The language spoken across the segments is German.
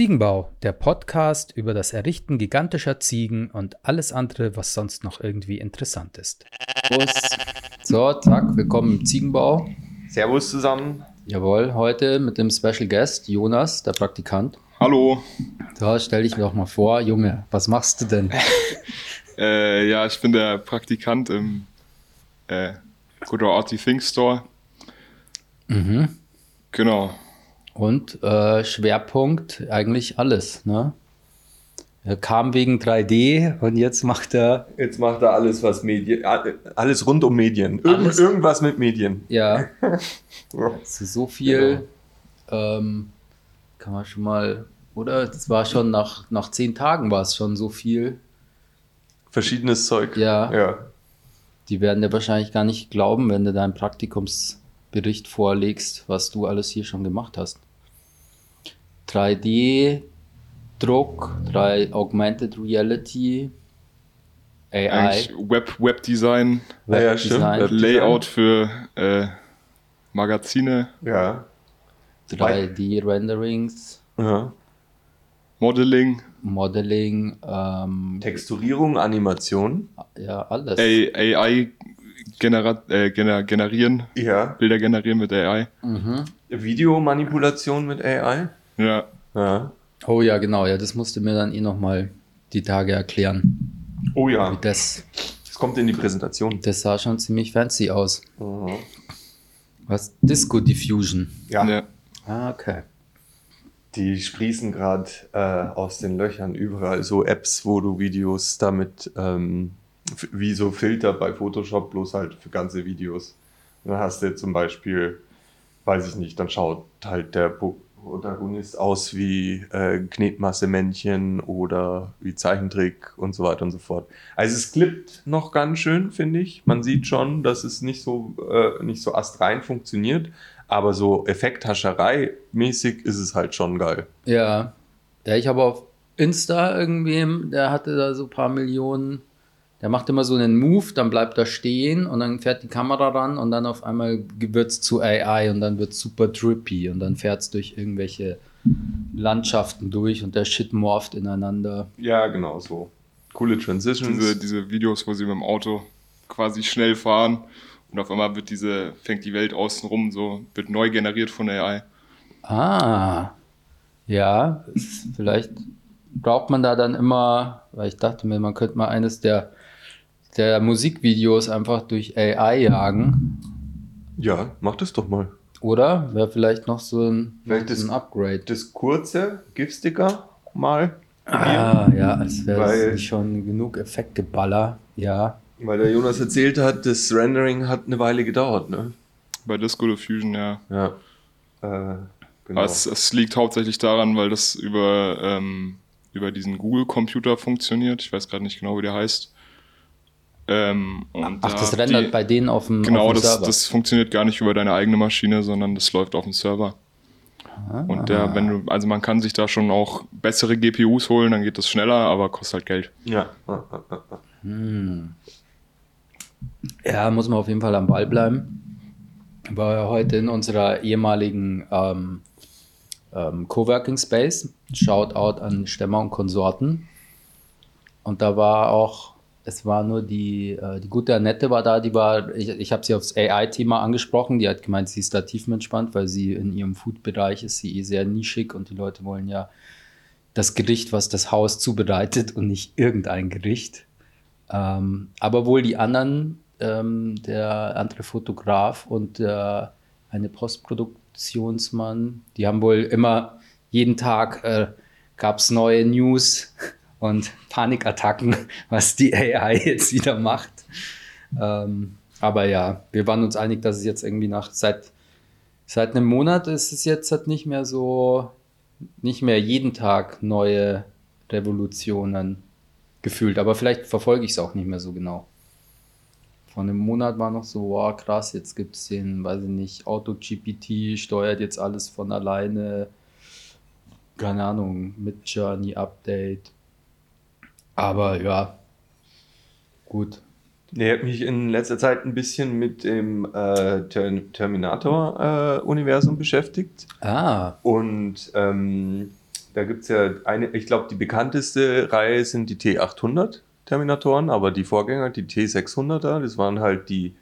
Ziegenbau, der Podcast über das Errichten gigantischer Ziegen und alles andere, was sonst noch irgendwie interessant ist. Servus. So, zack, willkommen im Ziegenbau. Servus zusammen. Jawohl, heute mit dem Special Guest Jonas, der Praktikant. Hallo. So, stell dich mir doch mal vor, Junge, was machst du denn? Äh, ja, ich bin der Praktikant im äh, Good Arty Think Store. Mhm. Genau. Und äh, Schwerpunkt eigentlich alles, ne? Er kam wegen 3D und jetzt macht er, Jetzt macht er alles, was Medien, alles rund um Medien. Irgend. Irgendwas mit Medien. ja, Ja. so viel, ähm, kann man schon mal, oder? Das war schon nach, nach zehn Tagen war es schon so viel. Verschiedenes Zeug. Ja. ja. Die werden dir wahrscheinlich gar nicht glauben, wenn du deinen Praktikumsbericht vorlegst, was du alles hier schon gemacht hast. 3D-Druck, 3 Augmented Reality, AI, Eigentlich Web, Webdesign, Ja, ja. Webdesign, Web- Layout für äh, Magazine, Ja. 3D-Renderings, ja. Modeling, Modeling, ähm, Texturierung, Animation. ja, alles. A AI genera äh, gener generieren, Ja. Bilder generieren mit AI. Mhm. Videomanipulation mit AI. Ja. Ja. Oh ja, genau, ja, das musst du mir dann eh nochmal die Tage erklären. Oh ja. Das, Das kommt in die Präsentation. das sah schon ziemlich fancy aus. Mhm. Was? Disco Diffusion. Ja. ja. Ah, okay. Die sprießen gerade äh, aus den Löchern überall so Apps, wo du Videos damit, ähm, wie so Filter bei Photoshop, bloß halt für ganze Videos. Und dann hast du zum Beispiel, weiß ich nicht, dann schaut halt der Pro- Protagonist aus wie äh, Knetmasse-Männchen oder wie Zeichentrick und so weiter und so fort. Also es klippt noch ganz schön, finde ich. Man sieht schon, dass es nicht so, äh, nicht so astrein funktioniert, aber so Effekthascherei-mäßig ist es halt schon geil. Ja. Ja, ich habe auf Insta irgendwem, der hatte da so ein paar Millionen. Der macht immer so einen Move, dann bleibt er stehen und dann fährt die Kamera ran und dann auf einmal wird es zu AI und dann wird es super trippy und dann fährt es durch irgendwelche Landschaften durch und der Shit morpht ineinander. Ja, genau so. Coole Transitions. Diese, diese Videos, wo sie mit dem Auto quasi schnell fahren und auf einmal wird diese, fängt die Welt außenrum so, wird neu generiert von AI. Ah, ja, vielleicht braucht man da dann immer, weil ich dachte mir, man könnte mal eines der, der Musikvideos einfach durch AI jagen. ja, mach das doch mal. Oder wäre vielleicht noch so ein, Vielleicht noch so ist- ein Upgrade. Das kurze GIF-Sticker mal. Ah, ja, als wäre Weil- das schon genug Effektgeballer. Ja. Weil der Jonas erzählt hat, das Rendering hat eine Weile gedauert, ne? Bei Disco Diffusion, ja. Ja. Äh, genau. Es, es liegt hauptsächlich daran, weil das über, ähm, über diesen Google-Computer funktioniert. Ich weiß gerade nicht genau, wie der heißt. Ähm, und Ach, da das die- rendert bei denen auf dem, Genau, auf dem das, Server. das funktioniert gar nicht über deine eigene Maschine, sondern das läuft auf dem Server. Ah. Und der, wenn du, also man kann sich da schon auch bessere GPUs holen, dann geht das schneller, aber kostet halt Geld. ja. ja, ja, ja. Hm. Ja, muss man auf jeden Fall am Ball bleiben. War ja heute in unserer ehemaligen ähm, ähm, Coworking Space. Shoutout an Stemmer und Konsorten. Und da war auch, es war nur die, äh, die gute Annette war da, die war, ich, ich habe sie aufs AI-Thema angesprochen, die hat gemeint, sie ist da tiefenentspannt, weil sie in ihrem Food-Bereich ist sie eh sehr nischig und die Leute wollen ja das Gericht, was das Haus zubereitet und nicht irgendein Gericht. Ähm, aber wohl die anderen, ähm, der andere Fotograf und der eine Postproduktionsmann, die haben wohl immer jeden Tag äh, gab es neue News und Panikattacken, was die AI jetzt wieder macht. Ähm, aber ja, wir waren uns einig, dass es jetzt irgendwie nach seit seit einem Monat ist es jetzt halt nicht mehr so nicht mehr jeden Tag neue Revolutionen gefühlt, aber vielleicht verfolge ich es auch nicht mehr so genau. Vor einem Monat war noch so, wow, krass, jetzt gibt es den, weiß ich nicht, Auto-GPT steuert jetzt alles von alleine. Keine Ahnung, mit Journey-Update. Aber ja, gut. Nee, hat mich in letzter Zeit ein bisschen mit dem äh, Ter Terminator-Universum beschäftigt. Ah, Und ähm, da gibt es ja eine, ich glaube, die bekannteste Reihe sind die T800 Terminatoren, aber die Vorgänger, die T600er, das waren halt die,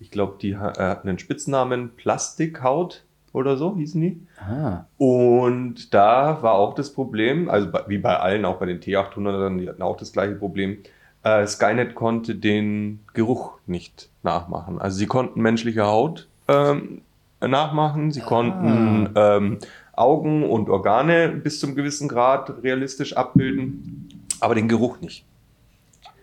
ich glaube, die äh, hatten den Spitznamen Plastikhaut oder so hießen die. Ah. Und da war auch das Problem, also bei, wie bei allen, auch bei den T800ern, die hatten auch das gleiche Problem. Äh, Skynet konnte den Geruch nicht nachmachen. Also sie konnten menschliche Haut ähm, nachmachen, sie konnten ähm, Augen und Organe bis zum gewissen Grad realistisch abbilden, aber den Geruch nicht.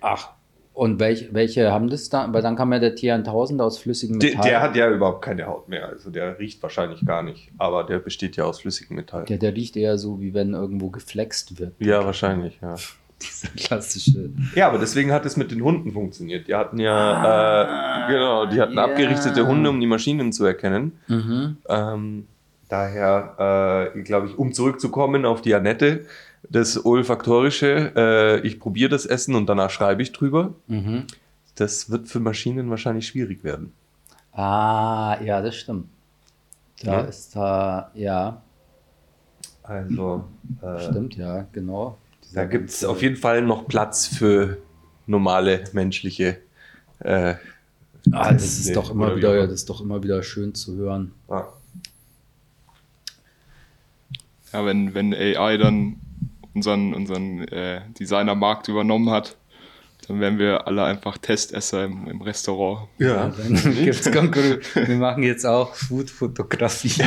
Ach. Und welche, welche haben das da? Weil dann kam ja der T1000 aus flüssigem Der, Metall. der hat ja überhaupt keine Haut mehr, also der riecht wahrscheinlich gar nicht, aber der besteht ja aus flüssigem Metall. der, der riecht eher so, wie wenn irgendwo geflext wird. Ja, wahrscheinlich, ja. Dieser klassische. Ja, aber deswegen hat es mit den Hunden funktioniert. Die hatten ja, äh, genau, die hatten ja. abgerichtete Hunde, um die Maschinen zu erkennen. Mhm. Ähm, daher, äh, glaube ich, um zurückzukommen auf die Annette, das Olfaktorische, äh, ich probiere das Essen und danach schreibe ich drüber. Mhm. Das wird für Maschinen wahrscheinlich schwierig werden. Ah, ja, das stimmt. Da Ja. ist da, ja, Also, äh, stimmt, ja, genau. da gibt es auf jeden Fall noch Platz für normale menschliche. Äh, Ah, das ist doch immer wieder, immer. das ist doch immer wieder schön zu hören. ah. Ja, wenn, wenn AI dann unseren, unseren äh, Designermarkt übernommen hat, dann wären wir alle einfach Testesser im, im Restaurant. Ja, Dann gibt's Konkurrenz. Wir machen jetzt auch Food-Fotografie.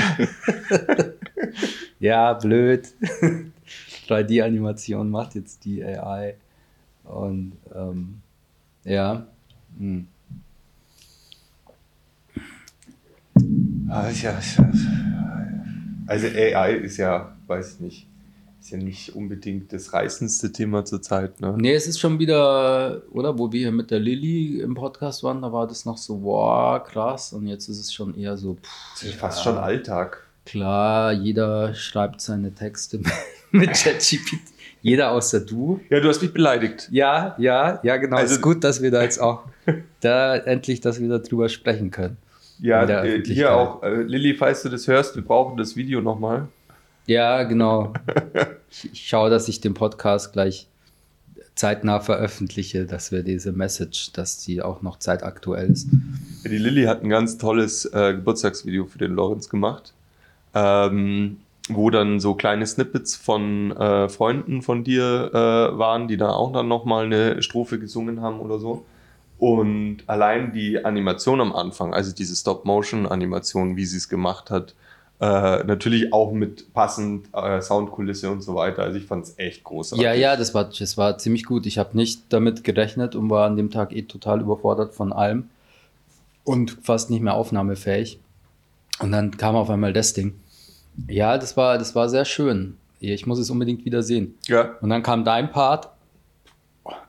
ja, blöd. 3D-Animation macht jetzt die AI. Und ähm, ja. Hm. Ah, ja, ja- Also AI ist ja, weiß ich nicht, ist ja nicht unbedingt das reißendste Thema zurzeit. Ne? Nee, es ist schon wieder, oder wo wir hier mit der Lilly im Podcast waren, da war das noch so, wow, krass. Und jetzt ist es schon eher so, pff, ist fast schon Alltag. klar, jeder schreibt seine Texte mit ChatGPT. Jeder außer du. Ja, du hast mich beleidigt. Ja, ja, ja, genau. Also- ist gut, dass wir da jetzt auch da endlich, dass wir darüber sprechen können. Ja, äh, hier auch, äh, Lilly, falls du das hörst, wir brauchen das Video nochmal. Ja, genau. Ich, schaue, dass ich den Podcast gleich zeitnah veröffentliche, dass wir diese Message, dass die auch noch zeitaktuell ist. Die Lilly hat ein ganz tolles äh, Geburtstagsvideo für den Lorenz gemacht, ähm, wo dann so kleine Snippets von äh, Freunden von dir äh, waren, die da auch dann nochmal eine Strophe gesungen haben oder so. Und allein die Animation am Anfang, also diese Stop-Motion-Animation, wie sie es gemacht hat, äh, natürlich auch mit passend äh, Soundkulisse und so weiter. Also ich fand es echt großartig. Ja, ja, das war, das war ziemlich gut. Ich habe nicht damit gerechnet und war an dem Tag eh total überfordert von allem und fast nicht mehr aufnahmefähig. Und dann kam auf einmal das Ding. Ja, das war, das war sehr schön. Ich muss es unbedingt wieder sehen. Ja, Und dann kam dein Part.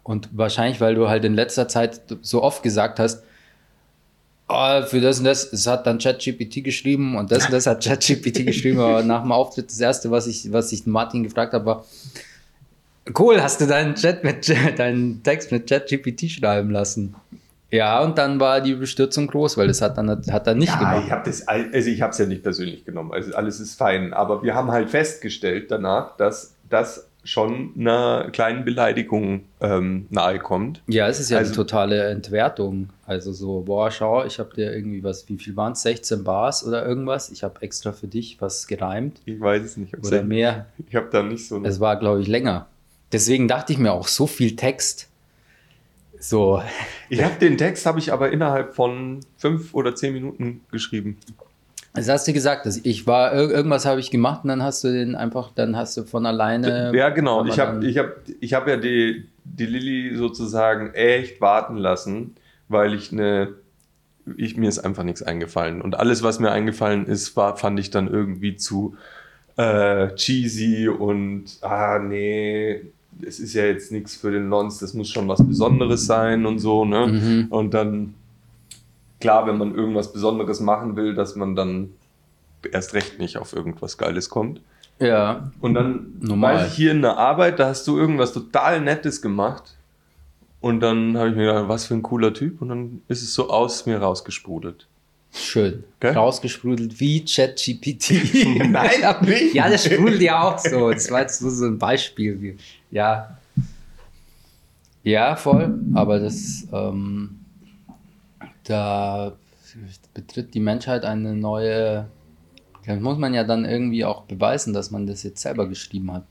Und wahrscheinlich, weil du halt in letzter Zeit so oft gesagt hast, "Ah, für das und das, das hat dann ChatGPT geschrieben und das und das hat ChatGPT geschrieben. Aber nach dem Auftritt, das erste, was ich, was ich Martin gefragt habe, war, cool, hast du deinen, Chat mit, deinen Text mit ChatGPT schreiben lassen? Ja, und dann war die Bestürzung groß, weil das hat dann, hat er nicht Ja, gemacht. ich das, all- also ich habe es ja nicht persönlich genommen, also alles ist fein. Aber wir haben halt festgestellt danach, dass das schon einer kleinen Beleidigung ähm, nahe kommt. Ja, es ist ja Also- eine totale Entwertung. Also so, boah, schau, ich habe dir irgendwie was, wie viel waren es? 16 Bars oder irgendwas? Ich habe extra für dich was gereimt Ich weiß es nicht. oder mehr. Ich habe da nicht so. Es war, glaube ich, länger. Deswegen dachte ich mir auch, so viel Text. So, Ich habe den Text habe ich aber innerhalb von fünf oder zehn Minuten geschrieben. Das hast du gesagt, dass ich war, ir- irgendwas habe ich gemacht und dann hast du den einfach, dann hast du von alleine. ja, genau. Ich habe ich hab, ich hab ja die, die Lilly sozusagen echt warten lassen, weil ich eine. Ich, mir ist einfach nichts eingefallen. Und alles, was mir eingefallen ist, war, fand ich dann irgendwie zu äh, cheesy und ah, nee, es ist ja jetzt nichts für den Lons, das muss schon was Besonderes sein und so, ne? Mhm. Und dann, klar, wenn man irgendwas Besonderes machen will, dass man dann erst recht nicht auf irgendwas Geiles kommt. Ja, Und dann Normal. weiß ich hier in der Arbeit, da hast du irgendwas total Nettes gemacht. Und dann habe ich mir gedacht, was für ein cooler Typ. Und dann ist es so aus mir rausgesprudelt. Schön. Gell? Rausgesprudelt wie ChatGPT. Nein, nicht. Ja, das sprudelt ja auch so. Das war jetzt nur so ein Beispiel. Wie- Ja. Ja, voll. Aber das, ähm, da betritt die Menschheit eine neue. Das muss man ja dann irgendwie auch beweisen, dass man das jetzt selber geschrieben hat.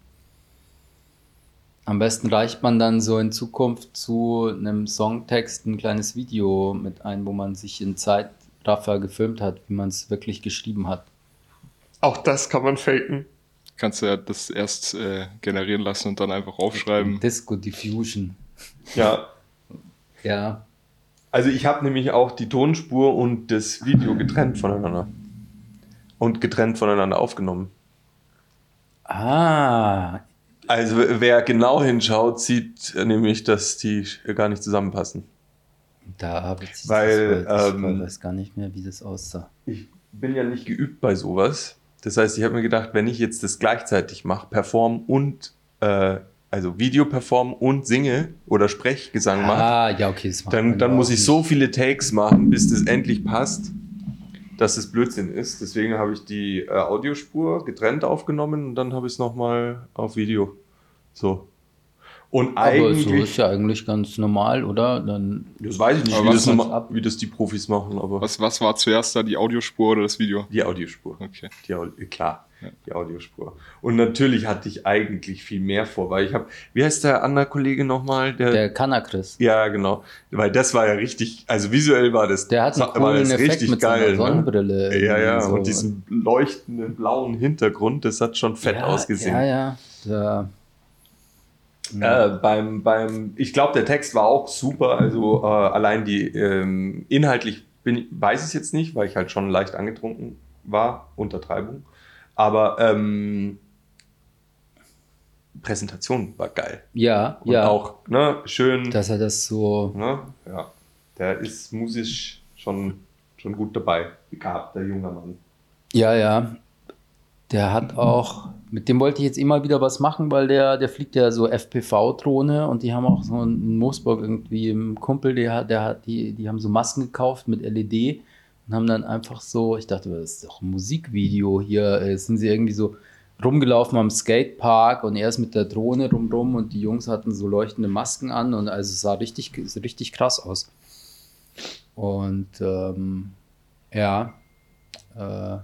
Am besten reicht man dann so in Zukunft zu einem Songtext ein kleines Video mit ein, wo man sich in Zeitraffer gefilmt hat, wie man es wirklich geschrieben hat. Auch das kann man faken. Kannst du ja das erst äh, generieren lassen und dann einfach aufschreiben. Disco Diffusion. Ja. Ja. Also ich habe nämlich auch die Tonspur und das Video getrennt voneinander. Und getrennt voneinander aufgenommen. Ah, Also wer genau hinschaut, sieht nämlich, dass die gar nicht zusammenpassen. da habe ich Weil, das, ich ähm, weiß gar nicht mehr, wie das aussah. Ich bin ja nicht geübt bei sowas. Das heißt, ich habe mir gedacht, wenn ich jetzt das gleichzeitig mache, perform und äh, also Video perform und singe oder Sprechgesang mache, Ah, ja, okay, das macht dann, dann muss ich so viele Takes machen, bis das endlich passt, dass es Blödsinn ist. Deswegen habe ich die äh, Audiospur getrennt aufgenommen und dann habe ich es nochmal auf Video. So. Und Aber so eigentlich, ist ja eigentlich ganz normal, oder? Dann das weiß ich nicht, wie was das, hat's norma- ab? wie das die Profis machen, aber Was, was war zuerst da, die Audiospur oder das Video? die Audiospur. Okay. Die Audi klar, die Audiospur. Und natürlich hatte ich eigentlich viel mehr vor, weil ich habe, wie heißt der andere Kollege nochmal? Der, der Kanakris. ja, genau. Weil das war ja richtig, also visuell war das, Der hat einen war coolen das Effekt mit seiner Sonnenbrille. Ne? Ja, ja, so. und diesen leuchtenden blauen Hintergrund, das hat schon fett ja, ausgesehen. Ja, ja. Äh, beim, beim, ich glaube, der Text war auch super. Also äh, allein die ähm, inhaltlich bin, weiß ich es jetzt nicht, weil ich halt schon leicht angetrunken war, Untertreibung. Aber ähm, Präsentation war geil. ja, Und ja. auch ne, schön. dass er das so. Ne, ja, der ist musisch schon, schon gut dabei. Begabter junger Mann. Ja, ja. Der hat auch, mit dem wollte ich jetzt immer wieder was machen, weil der, der fliegt ja so FPV-Drohne und die haben auch so in Moosburg irgendwie im Kumpel, der hat, der hat, die, die haben so Masken gekauft mit LED und haben dann einfach so, ich dachte, das ist doch ein Musikvideo hier, äh, sind sie irgendwie so rumgelaufen am Skatepark und er ist mit der Drohne rumrum und die Jungs hatten so leuchtende Masken an und also es sah richtig, richtig krass aus. Und ähm, ja, äh,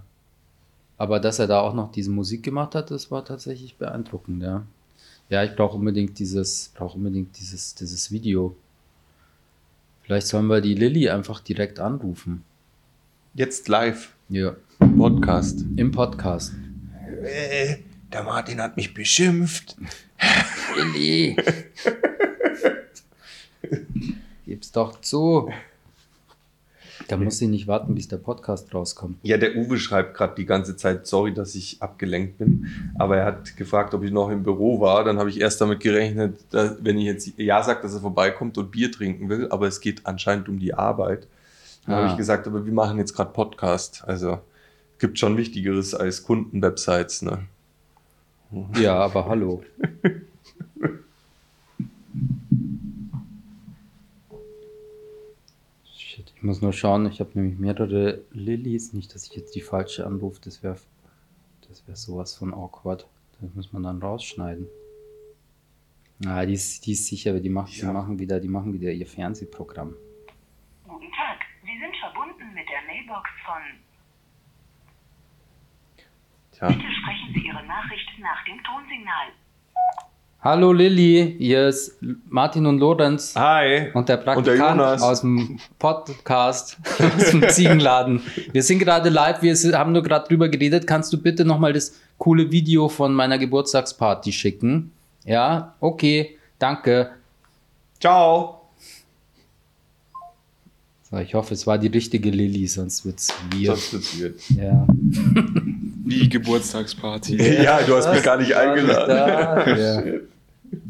aber dass er da auch noch diese Musik gemacht hat, das war tatsächlich beeindruckend, ja. Ja, ich brauche unbedingt dieses, brauche unbedingt dieses, dieses Video. Vielleicht sollen wir die Lilly einfach direkt anrufen. Jetzt live, Ja, Podcast. im Podcast. Äh, der Martin hat mich beschimpft. Lilly! Gib's doch zu. Da muss sie nicht warten, bis der Podcast rauskommt. Ja, der Uwe schreibt gerade die ganze Zeit, sorry, dass ich abgelenkt bin. Aber er hat gefragt, ob ich noch im Büro war. Dann habe ich erst damit gerechnet, dass, wenn ich jetzt Ja sage, dass er vorbeikommt und Bier trinken will. Aber es geht anscheinend um die Arbeit. Dann Ah. habe ich gesagt, aber wir machen jetzt gerade Podcast. Also gibt schon Wichtigeres als Kundenwebsites. Ne? Ja, aber hallo. Shit, ich muss nur schauen, ich habe nämlich mehrere Lillys. Nicht, dass ich jetzt die falsche anrufe, das wäre das wär sowas von awkward. Das muss man dann rausschneiden. Ah, die ist, die ist sicher, die, macht, die, Ja. machen wieder, die machen wieder ihr Fernsehprogramm. Guten Tag, Sie sind verbunden mit der Mailbox von. Tja, Bitte sprechen Sie Ihre Nachricht nach dem Tonsignal. Hallo Lilly, hier ist Martin und Lorenz. hi. Und der Und der Praktikant aus dem Podcast, aus dem Ziegenladen. Wir sind gerade live, wir haben nur gerade drüber geredet. Kannst du bitte nochmal das coole Video von meiner Geburtstagsparty schicken? Ja, okay, danke. Ciao. So, ich hoffe, es war die richtige Lilly, sonst wird's weird. Das wird's weird. Ja. Wie Geburtstagsparty. Ja, du hast mich gar nicht eingeladen. Da, ja.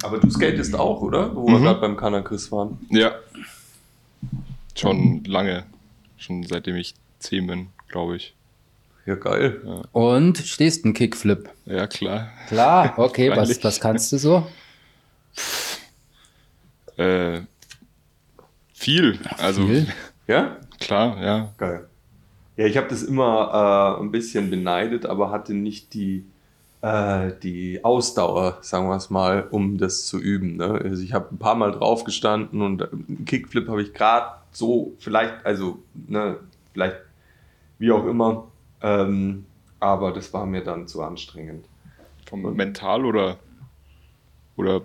Aber du skatest auch, oder? Wo wir Mhm. gerade beim Kanakris waren. Ja. Schon lange. Schon seitdem ich 10 bin, glaube ich. Ja, geil. Und stehst ein Kickflip. Ja, klar. Klar, okay, was, was kannst du so? Äh, viel. Also, Viel? Ja? klar, ja. Geil. Ja, ich habe das immer äh, ein bisschen beneidet, aber hatte nicht die, äh, die Ausdauer, sagen wir es mal, um das zu üben. Ne? Also ich habe ein paar Mal drauf gestanden und einen Kickflip habe ich gerade so, vielleicht, also, ne, vielleicht wie auch immer, ähm, aber das war mir dann zu anstrengend. Vom mental oder, oder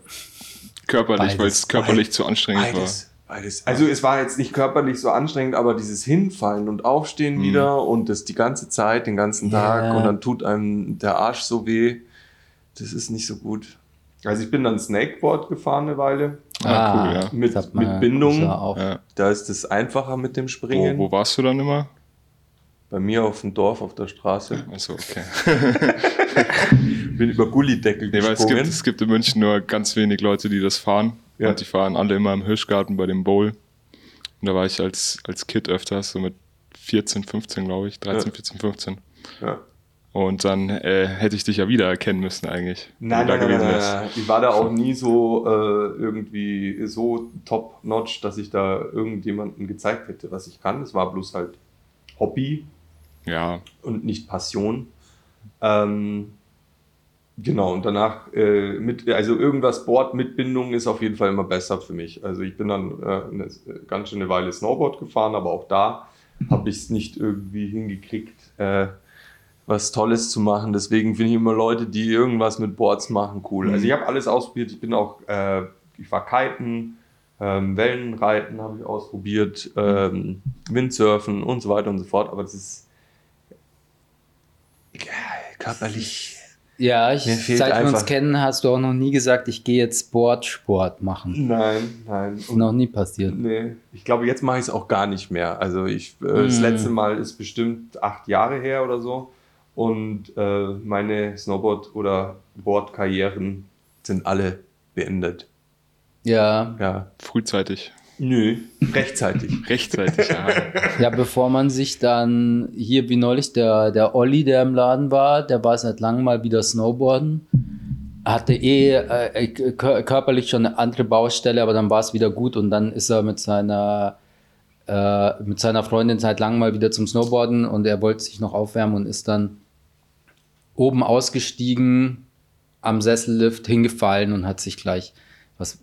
körperlich, weil es körperlich zu anstrengend Beides. Beides. Also es war jetzt nicht körperlich so anstrengend, aber dieses Hinfallen und Aufstehen Mhm. wieder und das die ganze Zeit, den ganzen Tag Ja. und dann tut einem der Arsch so weh. Das ist nicht so gut. Also ich bin dann Snakeboard gefahren eine Weile. war. Ah, cool, ja. Mit- mit Bindung. Ja. Da ist es einfacher mit dem Wo, Springen. wo warst du dann immer? Bei mir auf dem Dorf auf der Straße. Achso, okay. Bin über Gullideckel Nee, weil es gesprungen. gibt, es gibt in München nur ganz wenig Leute, die das fahren. Ja. Und die fahren alle immer im Hirschgarten bei dem Bowl. Und da war ich als, als Kid öfters, so mit 14, 15, glaube ich. 13, Ja. 14, 15. ja. Und dann äh, hätte ich dich ja wieder erkennen müssen eigentlich. Nein, nein, nein, nein, nein. Ich war da auch nie so äh, irgendwie so top-notch, dass ich da irgendjemanden gezeigt hätte, was ich kann. Es war bloß halt Hobby Ja, und nicht Passion. Ähm, genau, und danach äh, mit, also irgendwas Board mit Bindung ist auf jeden Fall immer besser für mich. Also ich bin dann äh, eine ganz schöne Weile Snowboard gefahren, aber auch da habe ich es nicht irgendwie hingekriegt, äh, was Tolles zu machen. Deswegen finde ich immer Leute, die irgendwas mit Boards machen, cool. Also ich habe alles ausprobiert. Ich bin auch, äh, ich war Kiten, ähm, Wellenreiten habe ich ausprobiert, ähm, Windsurfen und so weiter und so fort. Aber das ist ja, körperlich. Ja, ich, Mir fehlt seit wir uns einfach- kennen, hast du auch noch nie gesagt, ich gehe jetzt Sport, Sport machen. Nein, nein. Ist noch nie passiert. Nee, ich glaube, jetzt mache ich es auch gar nicht mehr. Also ich, äh, das Mm. letzte Mal ist bestimmt acht Jahre her oder so. Und äh, meine Snowboard- oder Boardkarrieren sind alle beendet. Ja, Ja. frühzeitig. Nö, rechtzeitig. Rechtzeitig, ja. ja, bevor man sich dann hier wie neulich der, der Olli, der im Laden war, der war seit langem mal wieder Snowboarden. Hatte eh äh, kör- körperlich schon eine andere Baustelle, aber dann war es wieder gut und dann ist er mit seiner äh, mit seiner Freundin seit langem mal wieder zum Snowboarden und er wollte sich noch aufwärmen und ist dann oben ausgestiegen, am Sessellift hingefallen und hat sich gleich was,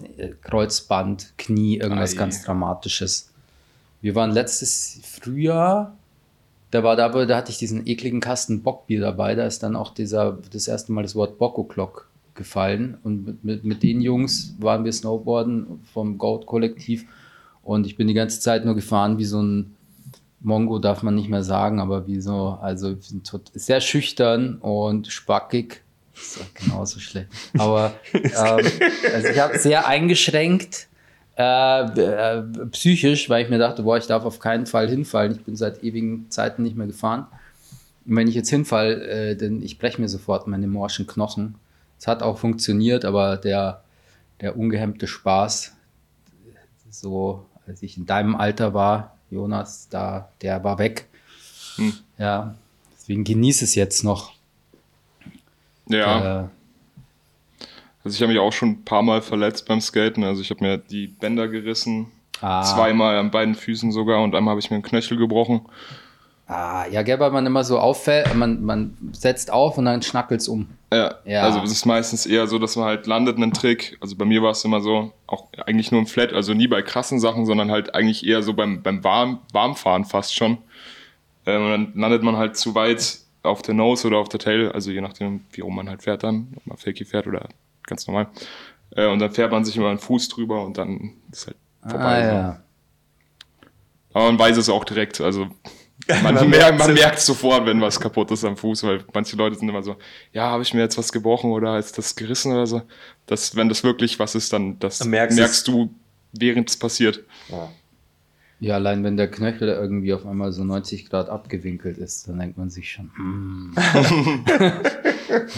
nicht, äh, Kreuzband, Knie, irgendwas Ei. ganz Dramatisches. Wir waren letztes Frühjahr, da war da, da hatte ich diesen ekligen Kasten Bockbier dabei, da ist dann auch dieser, das erste Mal das Wort Bocco-Clock gefallen und mit, mit, mit den Jungs waren wir Snowboarden vom Goat-Kollektiv und ich bin die ganze Zeit nur gefahren wie so ein Mongo darf man nicht mehr sagen, aber wie so, also sehr schüchtern und spackig. Das ist genauso schlecht. Aber ähm, also ich habe sehr eingeschränkt äh, äh, psychisch, weil ich mir dachte, boah, ich darf auf keinen Fall hinfallen. Ich bin seit ewigen Zeiten nicht mehr gefahren. Und wenn ich jetzt hinfall, äh, dann ich breche mir sofort meine morschen Knochen. Es hat auch funktioniert, aber der, der ungehemmte Spaß, so als ich in deinem Alter war, Jonas, da, der war weg. Hm. Ja, deswegen genieße es jetzt noch. Ja, also ich habe mich auch schon ein paar Mal verletzt beim Skaten. Also ich habe mir die Bänder gerissen, ah, zweimal an beiden Füßen sogar und einmal habe ich mir einen Knöchel gebrochen. Ah, ja, gell, weil man immer so auffällt, man, man setzt auf und dann schnackelt es um. Ja, Ja. also es ist meistens eher so, dass man halt landet einen Trick. Also bei mir war es immer so, auch eigentlich nur im Flat, also nie bei krassen Sachen, sondern halt eigentlich eher so beim, beim Warm, Warmfahren fast schon. Ähm, und dann landet man halt zu weit auf der Nose oder auf der Tail, also je nachdem, wie rum man halt fährt dann, ob man Fakey fährt oder ganz normal. Äh, und dann fährt man sich immer einen Fuß drüber und dann ist halt vorbei. ah, ja. Aber man weiß es auch direkt, also man, Man merkt, man merkt sofort, wenn was kaputt ist am Fuß, weil manche Leute sind immer so, ja, habe ich mir jetzt was gebrochen oder ist das gerissen oder so. Das, wenn das wirklich was ist, dann das Dann merkst merkst, du, während es passiert. Ja. Ja, allein wenn der Knöchel irgendwie auf einmal so 90 Grad abgewinkelt ist, dann denkt man sich schon, mm.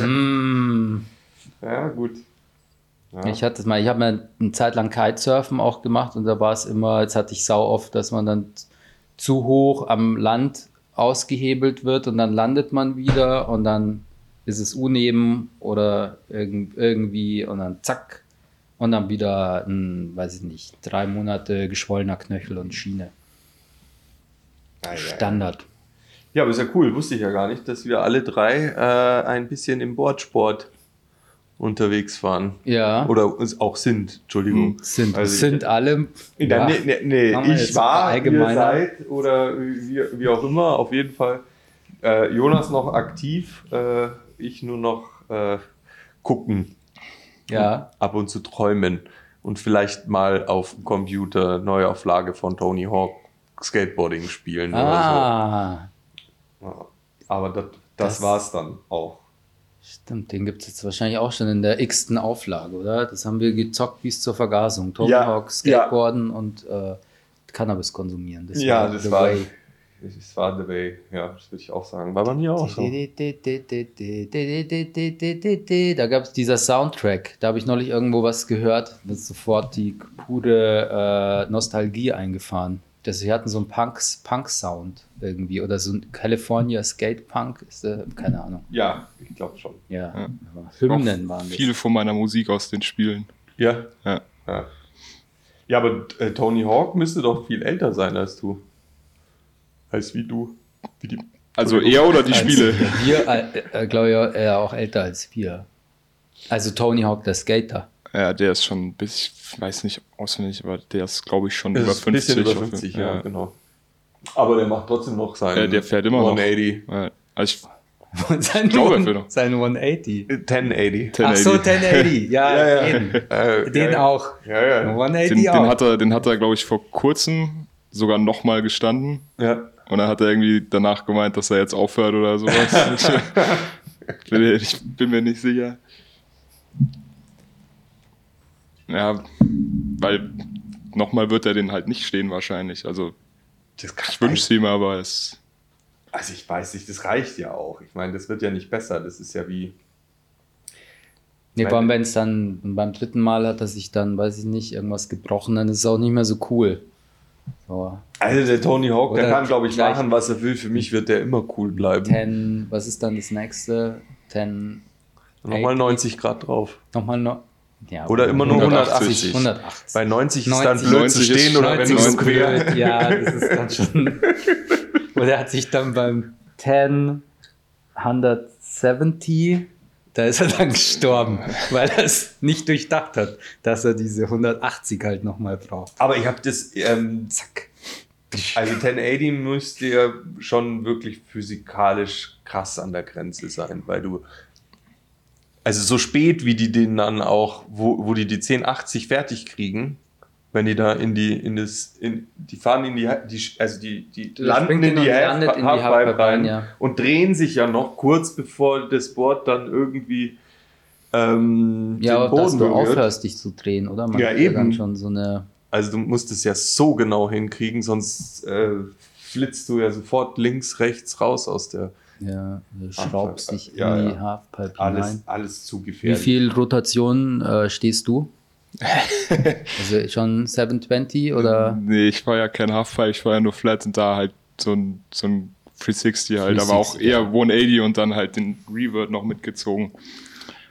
mm. ja, gut. Ja. Ich hatte es mal, ich habe mir eine Zeit lang Kitesurfen auch gemacht und da war es immer, jetzt hatte ich sau oft, dass man dann zu hoch am Land ausgehebelt wird und dann landet man wieder und dann ist es uneben oder irgend, irgendwie und dann zack und dann wieder ein, weiß ich nicht, drei Monate geschwollener Knöchel und Schiene. Ja, ja. Standard. Ja, aber ist ja cool. Wusste ich ja gar nicht, dass wir alle drei äh, ein bisschen im Boardsport unterwegs waren. Ja. Oder auch sind, Entschuldigung. Sind, Also ich- sind alle. Nee, ja. nee, nee, nee. Ich war, ihr allgemeiner. seid oder wie, wie auch immer, auf jeden Fall. Äh, Jonas noch aktiv, äh, ich nur noch äh, gucken, Ja. ab und zu träumen und vielleicht mal auf dem Computer Neuauflage von Tony Hawk Skateboarding spielen Ah. oder so. Ja. Aber das, das, Das- war's dann auch. Stimmt, den gibt es jetzt wahrscheinlich auch schon in der x-ten Auflage, oder? Das haben wir gezockt bis zur Vergasung. Tony Ja, Hawk, Skateboarden und äh, Cannabis konsumieren. Das ja, war das war, way. Das war the way. Ja, das würde ich auch sagen. War bei mir auch so. Da gab es dieser Soundtrack. Da habe ich neulich irgendwo was gehört. Da ist sofort die pure äh, Nostalgie eingefahren. Das, wir hatten so einen Punks, Punk-Sound irgendwie. Oder so ein California Skate Punk. Ist, äh, keine Ahnung. Ja, ich glaube schon. Ja, Ja. aber Hymnen waren das. Viele von meiner Musik aus den Spielen. Ja. Ja. Ja, ja aber äh, Tony Hawk müsste doch viel älter sein als du. Als wie du. Wie die, Also er oder die Spiele? Wir, äh, äh, glaube ich, er auch älter als wir. Also Tony Hawk, der Skater. Ja, der ist schon ein bisschen, ich weiß nicht auswendig, aber der ist, glaube ich, schon Das über ist ein 50. bisschen über 50, ja, genau. Aber der macht trotzdem noch seinen Ja, der fährt immer noch. 180. Ja, Also sein, glaube, One- sein 180. Äh, 1080. Ach so, 1080. Ja, Ja, ja. den, Äh, den ja, auch. Ja, ja. 180 den, den, auch. hat er, den hat er, glaube ich, vor kurzem sogar nochmal gestanden. ja. Und dann hat er irgendwie danach gemeint, dass er jetzt aufhört oder sowas. ich, bin, ich bin mir nicht sicher. Ja, weil nochmal wird er den halt nicht stehen wahrscheinlich. Also ich wünsche es ihm, aber es. Also ich weiß nicht, das reicht ja auch. Ich meine, das wird ja nicht besser. Das ist ja wie. Nee, vor allem, wenn es dann beim dritten Mal hat er sich dann, weiß ich nicht, irgendwas gebrochen, dann ist es auch nicht mehr so cool. So, Also der Tony Hawk, der Oder kann, glaube ich, machen, was er will. Für mich wird der immer cool bleiben. 10, was ist dann das nächste? 10, Nochmal 90 Grad drauf. nochmal noch. Ja, Oder immer nur 180. 180. 180. Bei 90 ist 90 dann blöd zu 90 ist stehen oder wenn du 90 so ist quer. blöd, Ja, das ist dann schon. Oder er hat sich dann beim 10, 170, da ist er dann gestorben, weil er es nicht durchdacht hat, dass er diese 180 halt nochmal braucht. Aber ich habe das, ähm, Zack. also 1080 müsste ja schon wirklich physikalisch krass an der Grenze sein, weil du, also so spät wie die den dann auch, wo, wo die die 1080 fertig kriegen, wenn die da in die, in das, in, die fahren in die, die also die, die Der landen in die, Half in die Halfpipe Halfpipe rein rein, ja. und drehen sich ja noch kurz bevor das Board dann irgendwie ähm, Ja, den aber dass Boden du berührt. aufhörst, dich zu drehen, oder? Man Ja, eben. schon so eine. Also du musst es ja so genau hinkriegen, sonst äh, flitzt du ja sofort links, rechts raus aus der Ja, du schraubst dich in die Halfpipe alles, hinein. alles zu Wie gefährlich. viel Rotation äh, stehst du? also schon 720 oder? Nee, ich war ja kein Halfpipe, ich war ja nur Flat und da halt so ein, so ein 360 halt, aber auch 360, eher ja. 180 und dann halt den Revert noch mitgezogen.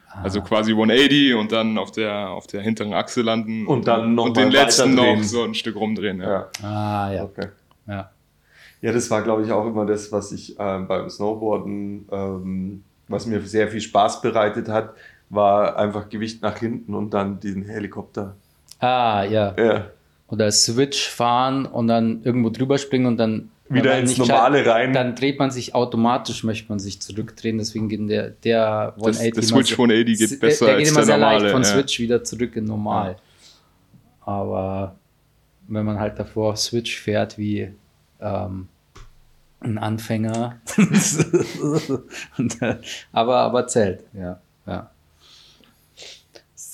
Ah. Also quasi 180 und dann auf der, auf der hinteren Achse landen Und dann noch und den letzten noch so ein Stück rumdrehen. Ja. Ja, Ah, ja. okay. ja. Ja, das war, glaube ich, auch immer das, was ich ähm, beim Snowboarden, ähm, was mir sehr viel Spaß bereitet hat, war einfach Gewicht nach hinten und dann diesen Helikopter. Ah, ja. Ja. Oder Switch fahren und dann irgendwo drüber springen und dann Wieder ins nicht Normale rein. Dann dreht man sich automatisch, möchte man sich zurückdrehen. Deswegen geht der, der Das- 180 der immer Switch 180 geht der, besser der geht als immer der sehr leicht normale, von ja. Switch wieder zurück in normal. Aber wenn man halt davor Switch fährt wie ähm, ein Anfänger, äh, aber, aber zählt, ja.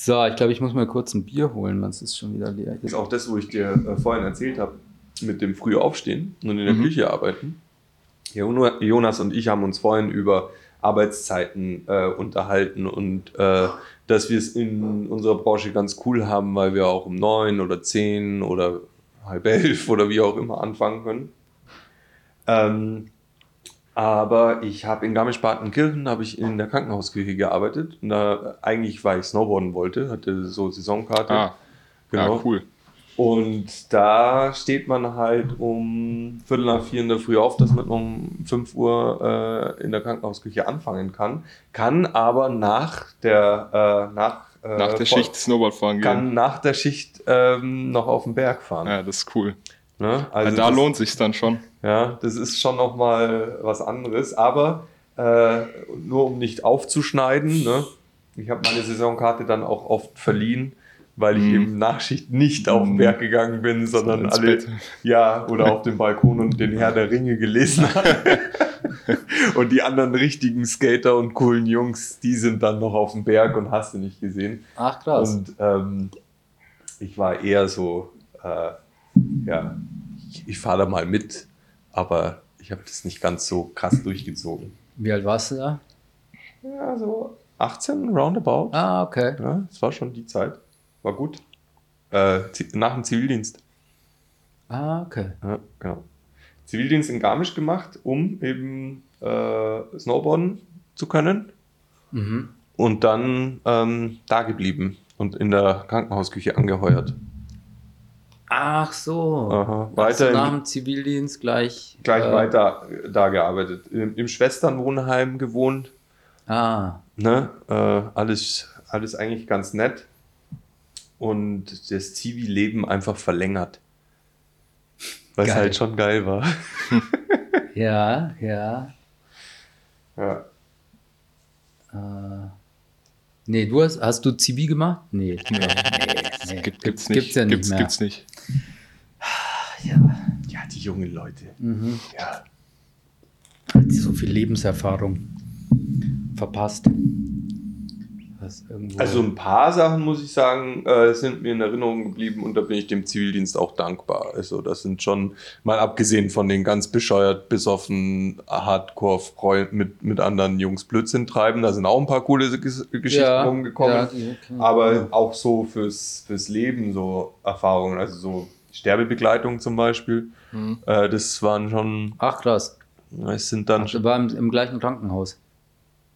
So, ich glaube, ich muss mal kurz ein Bier holen, sonst ist schon wieder leer. Das ist auch das, wo ich dir äh, vorhin erzählt habe, mit dem früh aufstehen und in der Mhm. Küche arbeiten. Jona- Jonas und ich haben uns vorhin über Arbeitszeiten äh, unterhalten und äh, dass wir es in unserer Branche ganz cool haben, weil wir auch um neun oder zehn oder halb elf oder wie auch immer anfangen können. Ähm, aber ich habe in Garmisch-Partenkirchen habe ich in der Krankenhausküche gearbeitet und da eigentlich, weil ich Snowboarden wollte, hatte so Saisonkarte. Ah, Genau. ja, cool. Und da steht man halt um Viertel nach vier in der Früh auf, dass man um 5 Uhr äh, in der Krankenhausküche anfangen kann. Kann aber nach der, äh, nach, äh, Nach der Schicht Snowboard fahren kann gehen. nach der Schicht ähm, noch auf den Berg fahren. Ja, das ist cool. Ne? Also ja, da lohnt sich dann schon. Ja, das ist schon nochmal was anderes. Aber äh, nur um nicht aufzuschneiden, ne? ich habe meine Saisonkarte dann auch oft verliehen, weil ich Mhm. eben Nachschicht nicht auf den Mhm. Berg gegangen bin, sondern ins alle, Bett. ja, oder auf dem Balkon und den Herr der Ringe gelesen habe. und die anderen richtigen Skater und coolen Jungs, die sind dann noch auf dem Berg und hast du nicht gesehen. Ach, krass. Und ähm, ich war eher so, äh, ja, ich, ich fahre da mal mit, aber ich habe das nicht ganz so krass durchgezogen. Wie alt warst du da? Ja, so 18 roundabout. Ah, okay. Ja, das war schon die Zeit. War gut. Äh, nach dem Zivildienst. Ah, okay. Ja, genau. Zivildienst in Garmisch gemacht, um eben äh, Snowboarden zu können. Mhm. Und dann ähm, da geblieben und in der Krankenhausküche angeheuert. Ach so. Aha. Weiter so, im- nach dem Zivildienst gleich. gleich äh, weiter da gearbeitet. Im, im Schwesternwohnheim gewohnt. Ah, Ne? Äh, alles, alles eigentlich ganz nett. Und das Zivi-Leben einfach verlängert. Was Geil. halt schon geil war. ja, ja. Ja. Äh, nee, du hast, hast du Zivi gemacht? Nee. Nee, nee. Gibt, gibt's nicht. Gibt's ja nicht gibt's, mehr. Gibt's nicht. Ja. ja, die jungen Leute. Mhm. Ja. Hat so viel Lebenserfahrung verpasst. Also ein paar Sachen, muss ich sagen, äh, sind mir in Erinnerung geblieben und da bin ich dem Zivildienst auch dankbar. Also das sind schon, mal abgesehen von den ganz bescheuert, besoffen, Hardcore mit, mit anderen Jungs Blödsinn treiben, da sind auch ein paar coole Ges- Geschichten ja, rumgekommen. ja, die- Aber auch so fürs, fürs Leben so Erfahrungen, also so Sterbebegleitung zum Beispiel, Mhm. äh, das waren schon, Ach krass. es sind dann Ach, war im, im gleichen Krankenhaus.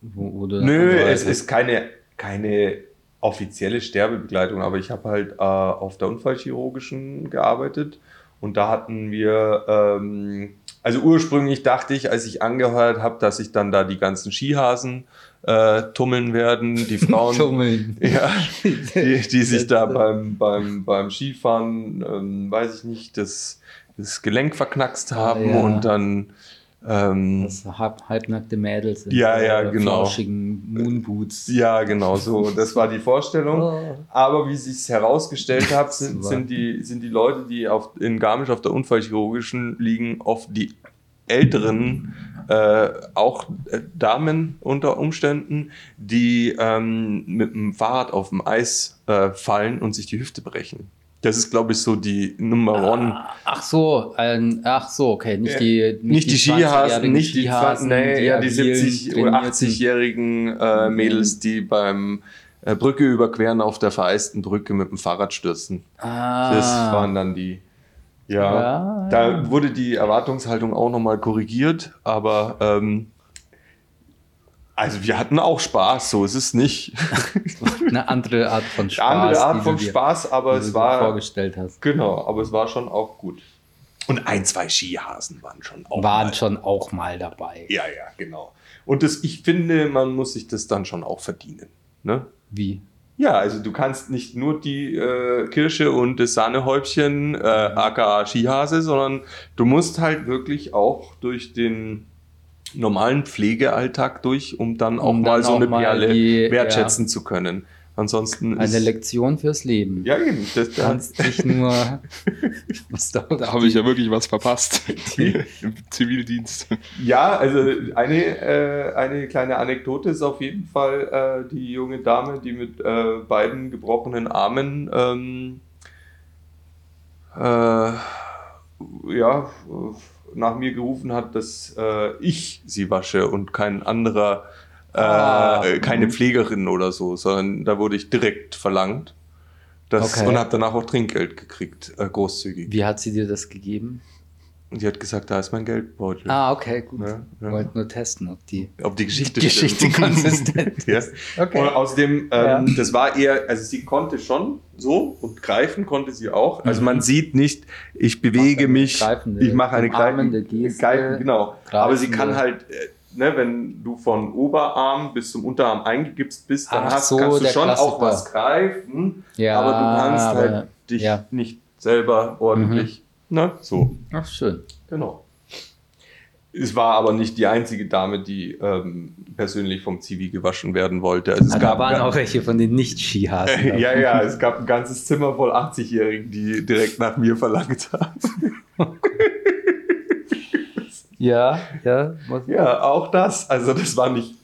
Wo, wo Nö, Also, es ist keine, keine offizielle Sterbebegleitung, aber ich habe halt äh, auf der Unfallchirurgischen gearbeitet und da hatten wir, ähm, also ursprünglich dachte ich, als ich angeheuert habe, dass sich dann da die ganzen Skihasen äh, tummeln werden, die Frauen, Tummeln. ja, die, die sich da beim, beim, beim Skifahren, ähm, weiß ich nicht, das, das Gelenk verknackst haben ja. und dann ähm, Das halb, halbnackte Mädels in Ja, ja, genau. flauschigen Moonboots. Ja, genau so. Das war die Vorstellung. Oh. Aber wie sich herausgestellt hat, sind, sind, die, sind die Leute, die auf, in Garmisch auf der Unfallchirurgischen liegen, oft die älteren, äh, auch äh, Damen unter Umständen, die ähm, mit dem Fahrrad auf dem Eis äh, fallen und sich die Hüfte brechen. Das ist, glaube ich, so die Nummer one. Ach so, ein, ach so, okay, nicht die Nicht die Skihasen, nicht die, Skihasen, nee, ja, die agilen, 70- oder trainierten. 80-jährigen äh, Mädels, die beim äh, Brücke überqueren auf der vereisten Brücke mit dem Fahrrad stürzen. Ah, Das waren dann die. Ja, Ja, da wurde die Erwartungshaltung auch nochmal korrigiert, aber ähm, also wir hatten auch Spaß, so ist es nicht. eine andere Art von Spaß. Eine andere Art von dir, Spaß, aber es war vorgestellt hast. genau, aber es war schon auch gut. Und ein, zwei Skihasen waren schon auch Waren mal. schon auch mal dabei. Ja, ja, genau. Und das, ich finde, man muss sich das dann schon auch verdienen. Ne? Wie? Ja, also du kannst nicht nur die äh, Kirsche und das Sahnehäubchen, äh, aka Skihase, sondern du musst halt wirklich auch durch den normalen Pflegealltag durch, um dann auch Um mal dann so auch eine mal Perle die- wertschätzen zu können. Ansonsten Eine ist, Lektion fürs Leben. Ja, eben. Das, Du kannst nicht nur. Da habe ich ja wirklich was verpasst. Im Zivildienst. Ja, also eine, äh, eine kleine Anekdote ist auf jeden Fall äh, die junge Dame, die mit äh, beiden gebrochenen Armen ähm, äh, ja, nach mir gerufen hat, dass äh, ich sie wasche und kein anderer, äh, Ah. keine Pflegerin oder so, sondern da wurde ich direkt verlangt. Das, Okay. Und habe danach auch Trinkgeld gekriegt, äh, großzügig. Wie hat sie dir das gegeben? Und die hat gesagt, da ist mein Geldbeutel. Ah, okay, gut. Ja, Ich ja. wollte nur testen, ob die Ob die Geschichte, Geschichte konsistent ja. ist. Okay. Und außerdem, ähm, Ja. das war eher, also sie konnte schon so und greifen konnte sie auch. Also man sieht nicht, ich bewege mich, greifende, ich mache eine greifende Geste, Greifen, genau. Aber sie kann greifende- halt, äh, ne, wenn du von Oberarm bis zum Unterarm eingegipst bist, dann Ach hast, so, kannst du schon auch Klassiker. was greifen, Ja, aber du kannst aber- halt dich ja. Mhm. nicht selber ordentlich, ne, so. Ach, schön. Genau. Es war aber nicht die einzige Dame, die ähm, persönlich vom Zivi gewaschen werden wollte. Also es Ah, gab da waren auch welche von den Nicht-Skihasen. dabei. ja, ja, es gab ein ganzes Zimmer voll 80-Jährigen, die direkt nach mir verlangt haben. Ja, ja. Ja, auch das. Also das war nicht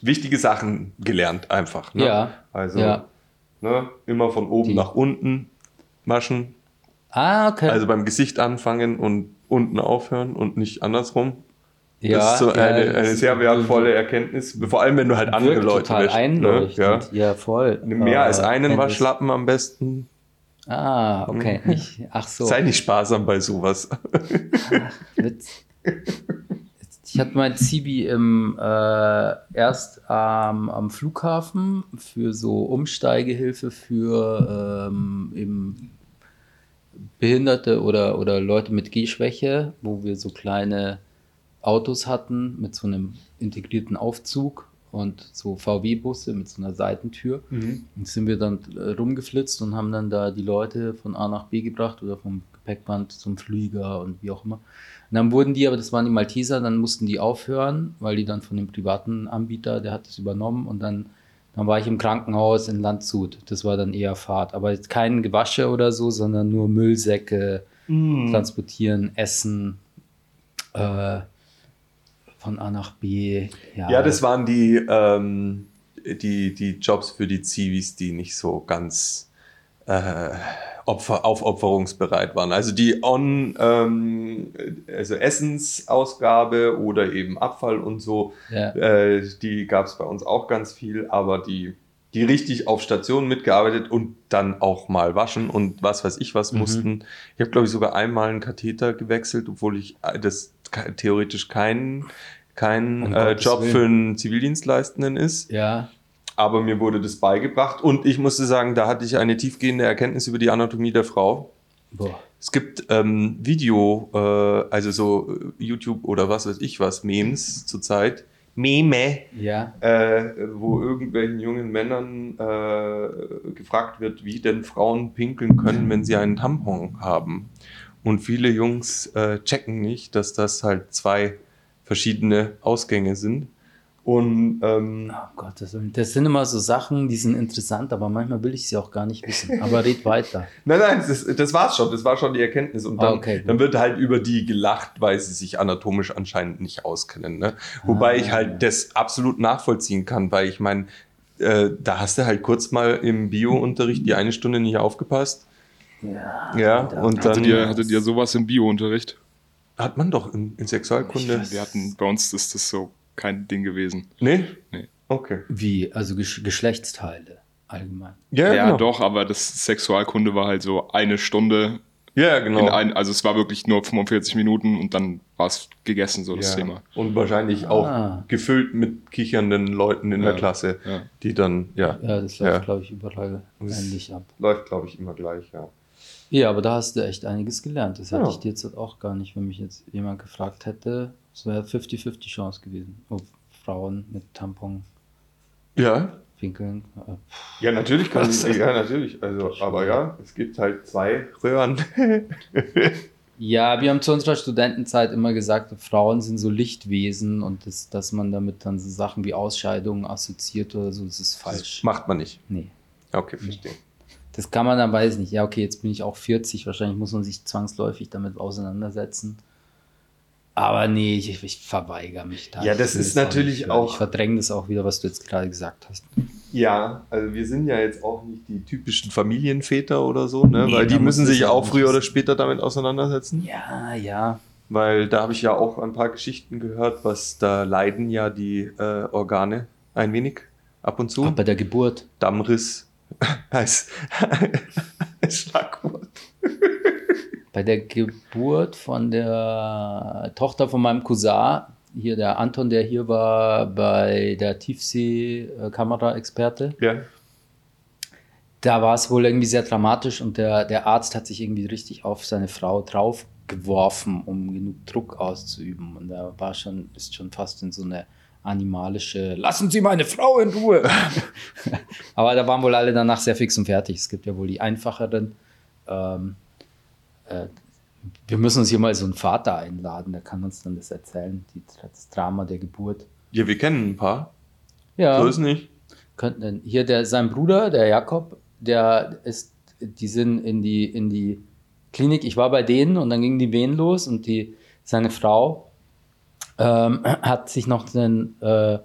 wichtige Sachen gelernt einfach. Ne? Ja, Also ja. ne, immer von oben Die- nach unten waschen. Ah, okay. Also beim Gesicht anfangen und unten aufhören und nicht andersrum. ja, das ist so ja, eine, das eine sehr wertvolle Erkenntnis. Vor allem, wenn du halt andere Leute total wäschst, ne? Ja. Ja. voll. Mehr als Äh, einen das- Waschlappen am besten. Ah, okay. Nicht, ach so. Sei nicht sparsam bei sowas. Witz. Ich hatte mein Zibi im, äh, erst ähm, am Flughafen für so Umsteigehilfe für ähm, eben Behinderte oder, oder Leute mit Gehschwäche, wo wir so kleine Autos hatten mit so einem integrierten Aufzug und so VW-Busse mit so einer Seitentür. Und sind wir dann rumgeflitzt und haben dann da die Leute von A nach B gebracht oder vom Gepäckband zum Flieger und wie auch immer. Und dann wurden die, aber das waren die Malteser, dann mussten die aufhören, weil die dann von dem privaten Anbieter, der hat das übernommen und dann, dann war ich im Krankenhaus in Landshut. Das war dann eher Fahrt. Aber jetzt kein Gewasche oder so, sondern nur Müllsäcke transportieren, essen, äh, von A nach B. Ja, das waren die, ähm, die, die Jobs für die Zivis, die nicht so ganz äh, Opfer, aufopferungsbereit waren. Also die On, ähm, also Essensausgabe oder eben Abfall und so, Ja. äh, die gab es bei uns auch ganz viel, aber die, die richtig auf Stationen mitgearbeitet und dann auch mal waschen und was weiß ich was Mhm. mussten. Ich habe, glaube ich, sogar einmal einen Katheter gewechselt, obwohl ich äh, das theoretisch kein, kein Um äh, Job Willen. für einen Zivildienstleistenden ist. ja. Aber mir wurde das beigebracht und ich musste sagen, da hatte ich eine tiefgehende Erkenntnis über die Anatomie der Frau. Boah. Es gibt ähm, Video, äh, also so äh, YouTube oder was weiß ich was, Memes zurzeit. Meme. Ja. Äh, wo irgendwelchen jungen Männern äh, gefragt wird, wie denn Frauen pinkeln können, wenn sie einen Tampon haben. Und viele Jungs äh, checken nicht, dass das halt zwei verschiedene Ausgänge sind. Und ähm, Oh Gott, das, das sind immer so Sachen, die sind interessant, aber manchmal will ich sie auch gar nicht wissen. Aber red weiter. Nein, nein, das, das war's schon. Das war schon die Erkenntnis. Und dann, Ah, okay, dann wird halt über die gelacht, weil sie sich anatomisch anscheinend nicht auskennen. Ne? Wobei Ah. ich halt das absolut nachvollziehen kann, weil ich meine, äh, da hast du halt kurz mal im Bio-Unterricht die eine Stunde nicht aufgepasst. Ja. Ja, und dann Hattet ihr, hattet ihr sowas im Bio-Unterricht? hat man doch in, in Sexualkunde. Wir hatten, bei uns ist das so kein Ding gewesen. Nee? Nee. Okay. Wie? Also Gesch Geschlechtsteile allgemein. Ja, Ja, genau. doch, aber das Sexualkunde war halt so eine Stunde. Ja, genau. In ein, also es war wirklich nur 45 Minuten und dann war es gegessen, so das ja. Thema. Und wahrscheinlich auch Ah. gefüllt mit kichernden Leuten in der Ja, Klasse, ja. die dann, ja, Ja, das läuft, Ja. glaube ich, überall Das- ähnlich ab. läuft, glaube ich, immer gleich, ja. Ja, aber da hast du echt einiges gelernt. Das Ja. hatte ich dir jetzt auch gar nicht, wenn mich jetzt jemand gefragt hätte. Es wäre 50-50 Chance gewesen. Ob Frauen mit Tampon Ja, pinkeln. Äh, Ja, natürlich kann Was? ja natürlich. Also, aber ja, es gibt halt zwei Röhren. Ja, wir haben zu unserer Studentenzeit immer gesagt, Frauen sind so Lichtwesen und das, dass man damit dann so Sachen wie Ausscheidungen assoziiert oder so, das ist falsch. Macht man nicht. Nee. Okay, verstehe. Das kann man dann, weiß ich nicht. Ja, okay, jetzt bin ich auch 40, wahrscheinlich muss man sich zwangsläufig damit auseinandersetzen. Aber nee, ich, ich verweigere mich da. Ja, das ist natürlich hören. auch- Ich verdränge das auch wieder, was du jetzt gerade gesagt hast. Ja, also wir sind ja jetzt auch nicht die typischen Familienväter oder so, ne? Nee, Weil die müssen sich auch früher oder später damit auseinandersetzen. Ja, ja. Weil da habe ich ja auch ein paar Geschichten gehört, was da leiden ja die äh, Organe ein wenig ab und zu. Auch bei der Geburt. Dammriss als Schlagwort. Bei der Geburt von der Tochter von meinem Cousin, hier der Anton, der hier war bei der Tiefsee-Kamera-Experte, Ja. da war es wohl irgendwie sehr dramatisch und der, der Arzt hat sich irgendwie richtig auf seine Frau draufgeworfen, um genug Druck auszuüben. Und da war schon, ist schon fast in so eine animalische, lassen Sie meine Frau in Ruhe. Aber da waren wohl alle danach sehr fix und fertig. Es gibt ja wohl die einfacheren. Ähm, äh, wir müssen uns hier mal so einen Vater einladen, der kann uns dann das erzählen, die, das Drama der Geburt. Ja, wir kennen ein paar. Ja. So ist nicht. könnten hier der sein Bruder, der Jakob, der ist, die sind in die in die Klinik. Ich war bei denen und dann gingen die Wehen los und die seine Frau ähm, hat sich noch einen, äh,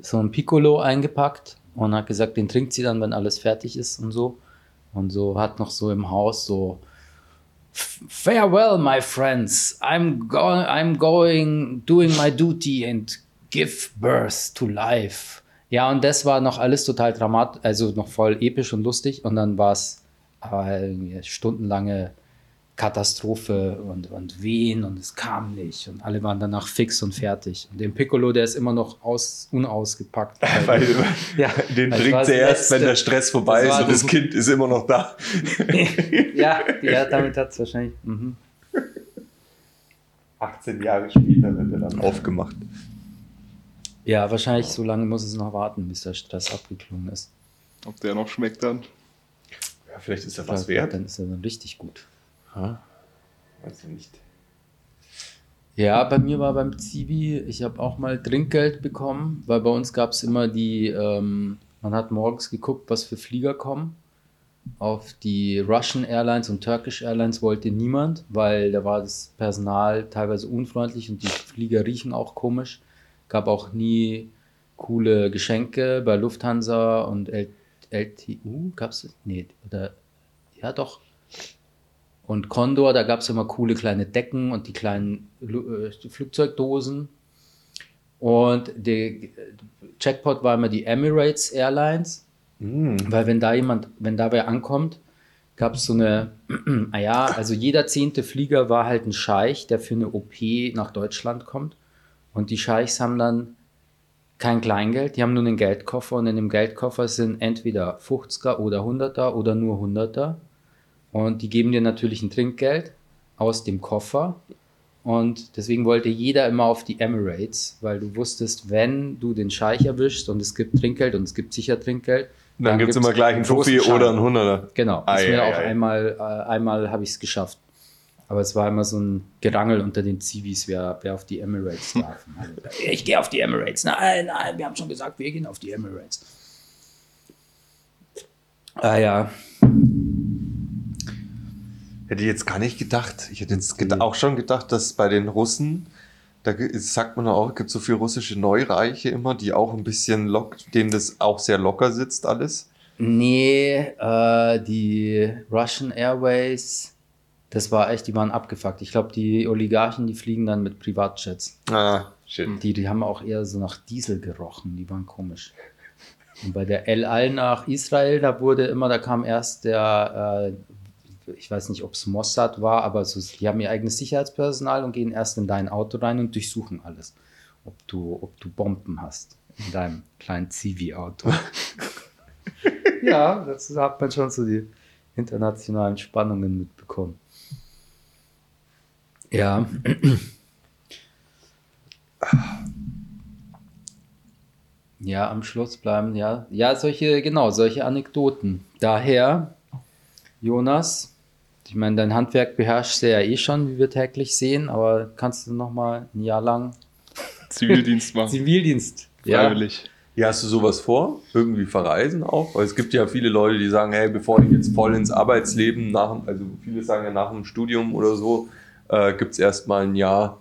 so ein Piccolo eingepackt und hat gesagt, den trinkt sie dann, wenn alles fertig ist und so. Und so hat noch so im Haus so Farewell, my friends. I'm going, I'm going, doing my duty and give birth to life. Ja, und das war noch alles total dramatisch, also noch voll episch und lustig. Und dann war es irgendwie stundenlange Katastrophe und, und Wehen und es kam nicht. Und alle waren danach fix und fertig. Und den Piccolo, der ist immer noch aus, unausgepackt. Weil, ja, den trinkt sie erst, wenn der Stress vorbei Das ist und das Kind ist immer noch da. ja, ja, damit hat es wahrscheinlich. Mhm. 18 Jahre später wird er dann aufgemacht. Ja, wahrscheinlich so lange muss es noch warten, bis der Stress abgeklungen ist. Ob der noch schmeckt dann. Ja, vielleicht ist er Ja, was wert. Dann ist er dann richtig gut. Ha? Weiß ich nicht. Ja, bei mir war beim Zivi, ich habe auch mal Trinkgeld bekommen, weil bei uns gab es immer die, ähm, man hat morgens geguckt, was für Flieger kommen. Auf die Russian Airlines und Turkish Airlines wollte niemand, weil da war das Personal teilweise unfreundlich und die Flieger riechen auch komisch. Gab auch nie coole Geschenke bei Lufthansa und L LTU. Gab es? Nee, oder ja doch. Und Condor, da gab es immer coole kleine Decken und die kleinen äh, Flugzeugdosen. Und der Jackpot war immer die Emirates Airlines, Mm. weil wenn da jemand, wenn da wer ankommt, gab es so eine, ah ja, also jeder zehnte Flieger war halt ein Scheich, der für eine OP nach Deutschland kommt. Und die Scheichs haben dann kein Kleingeld, die haben nur einen Geldkoffer und in dem Geldkoffer sind entweder 50er oder 100er oder nur 100er. Und die geben dir natürlich ein Trinkgeld aus dem Koffer. Und deswegen wollte jeder immer auf die Emirates, weil du wusstest, wenn du den Scheich erwischst und es gibt Trinkgeld und es gibt sicher Trinkgeld, Dann gibt es immer gleich einen Fuffi oder einen Hunderter. Genau, Ei, ist mir ei, auch ei. einmal, äh, einmal habe ich es geschafft. Aber es war immer so ein Gerangel unter den Zivis, wer, wer auf die Emirates darf. Ich gehe auf die Emirates. Nein, nein, wir haben schon gesagt, wir gehen auf die Emirates. Ah ja, Hätte ich jetzt gar nicht gedacht. Ich hätte jetzt geda auch schon gedacht, dass bei den Russen, da sagt man auch, es gibt so viele russische Neureiche immer, die auch ein bisschen lock, denen das auch sehr locker sitzt alles. nee, äh, die Russian Airways, das war echt, die waren abgefuckt. Ich glaube, die Oligarchen, die fliegen dann mit Privatjets. Ah, shit. Die, die haben auch eher so nach Diesel gerochen, die waren komisch. Und bei der El Al nach Israel, da wurde immer, da kam erst der, äh, ich weiß nicht, ob es Mossad war, aber so, die haben ihr eigenes Sicherheitspersonal und gehen erst in dein Auto rein und durchsuchen alles, ob du, ob du Bomben hast in deinem kleinen Zivi-Auto. ja, das hat man schon so die internationalen Spannungen mitbekommen. Ja. Ja, am Schluss bleiben, ja. Ja, solche, genau, solche Anekdoten. Daher, Jonas, ich meine, dein Handwerk beherrschst du ja eh schon, wie wir täglich sehen, aber kannst du noch mal ein Jahr lang Zivildienst machen. Zivildienst? Ja, Freiwillig. Ja, hast du sowas vor? Irgendwie verreisen auch? Weil es gibt ja viele Leute, die sagen, hey, bevor ich jetzt voll ins Arbeitsleben, nach, also viele sagen ja nach dem Studium oder so, äh, gibt es erstmal ein Jahr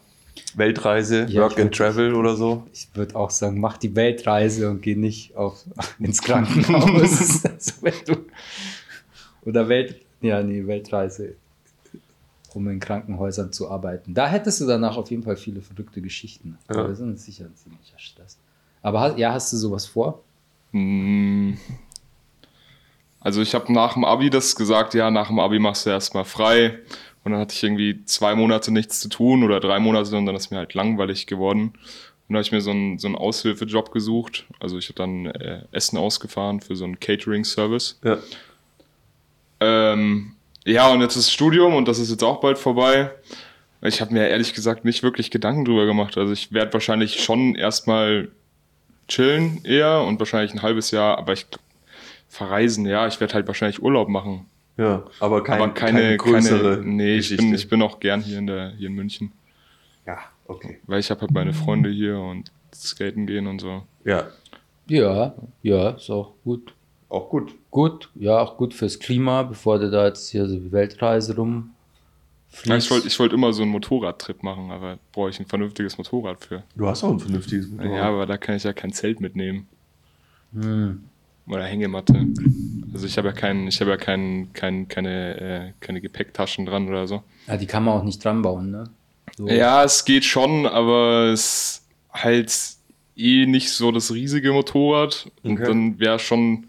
Weltreise, Ja, Work and Travel oder so. ich würde auch sagen, mach die Weltreise und geh nicht auf, ins Krankenhaus. also, wenn du, oder Welt, ja, nee, Weltreise, um in Krankenhäusern zu arbeiten. Da hättest du danach auf jeden Fall viele verrückte Geschichten. Ja. Aber das ist sicher ein ziemlicher Stress. Aber ja, hast du sowas vor? Mm. Also ich habe nach dem Abi das gesagt, ja, nach dem Abi machst du erstmal frei, Und dann hatte ich irgendwie zwei Monate nichts zu tun oder drei Monate und dann ist mir halt langweilig geworden. Und dann habe ich mir so einen, so einen Aushilfejob gesucht. Also ich habe dann äh, Essen ausgefahren für so einen Catering-Service. Ja. Ähm, ja, und jetzt ist Studium und das ist jetzt auch bald vorbei. Ich habe mir ehrlich gesagt nicht wirklich Gedanken drüber gemacht. Also ich werde wahrscheinlich schon erstmal chillen eher und wahrscheinlich ein halbes Jahr, aber ich verreisen, ja, ich werde halt wahrscheinlich Urlaub machen. Ja, aber, kein, aber keine, größere keine, nee, ich bin, ich bin auch gern hier in der, hier in München. Ja, okay. Weil ich habe halt meine Freunde hier und skaten gehen und so. Ja, Ja, ja, ist auch gut. Auch gut. Gut, ja, auch gut fürs Klima, bevor du da jetzt hier so die Weltreise rum Ja, ich wollte ich wollte immer so einen Motorradtrip machen, aber brauche ich ein vernünftiges Motorrad für. Du hast auch ein vernünftiges Motorrad. Ja, aber da kann ich ja kein Zelt mitnehmen. Hm. Oder Hängematte. Also ich habe ja kein, ich habe ja kein, kein, keine, äh, keine Gepäcktaschen dran oder so. Ja, die kann man auch nicht dran bauen, ne? So. Ja, es geht schon, aber es ist halt eh nicht so das riesige Motorrad. Und Okay. dann wäre schon,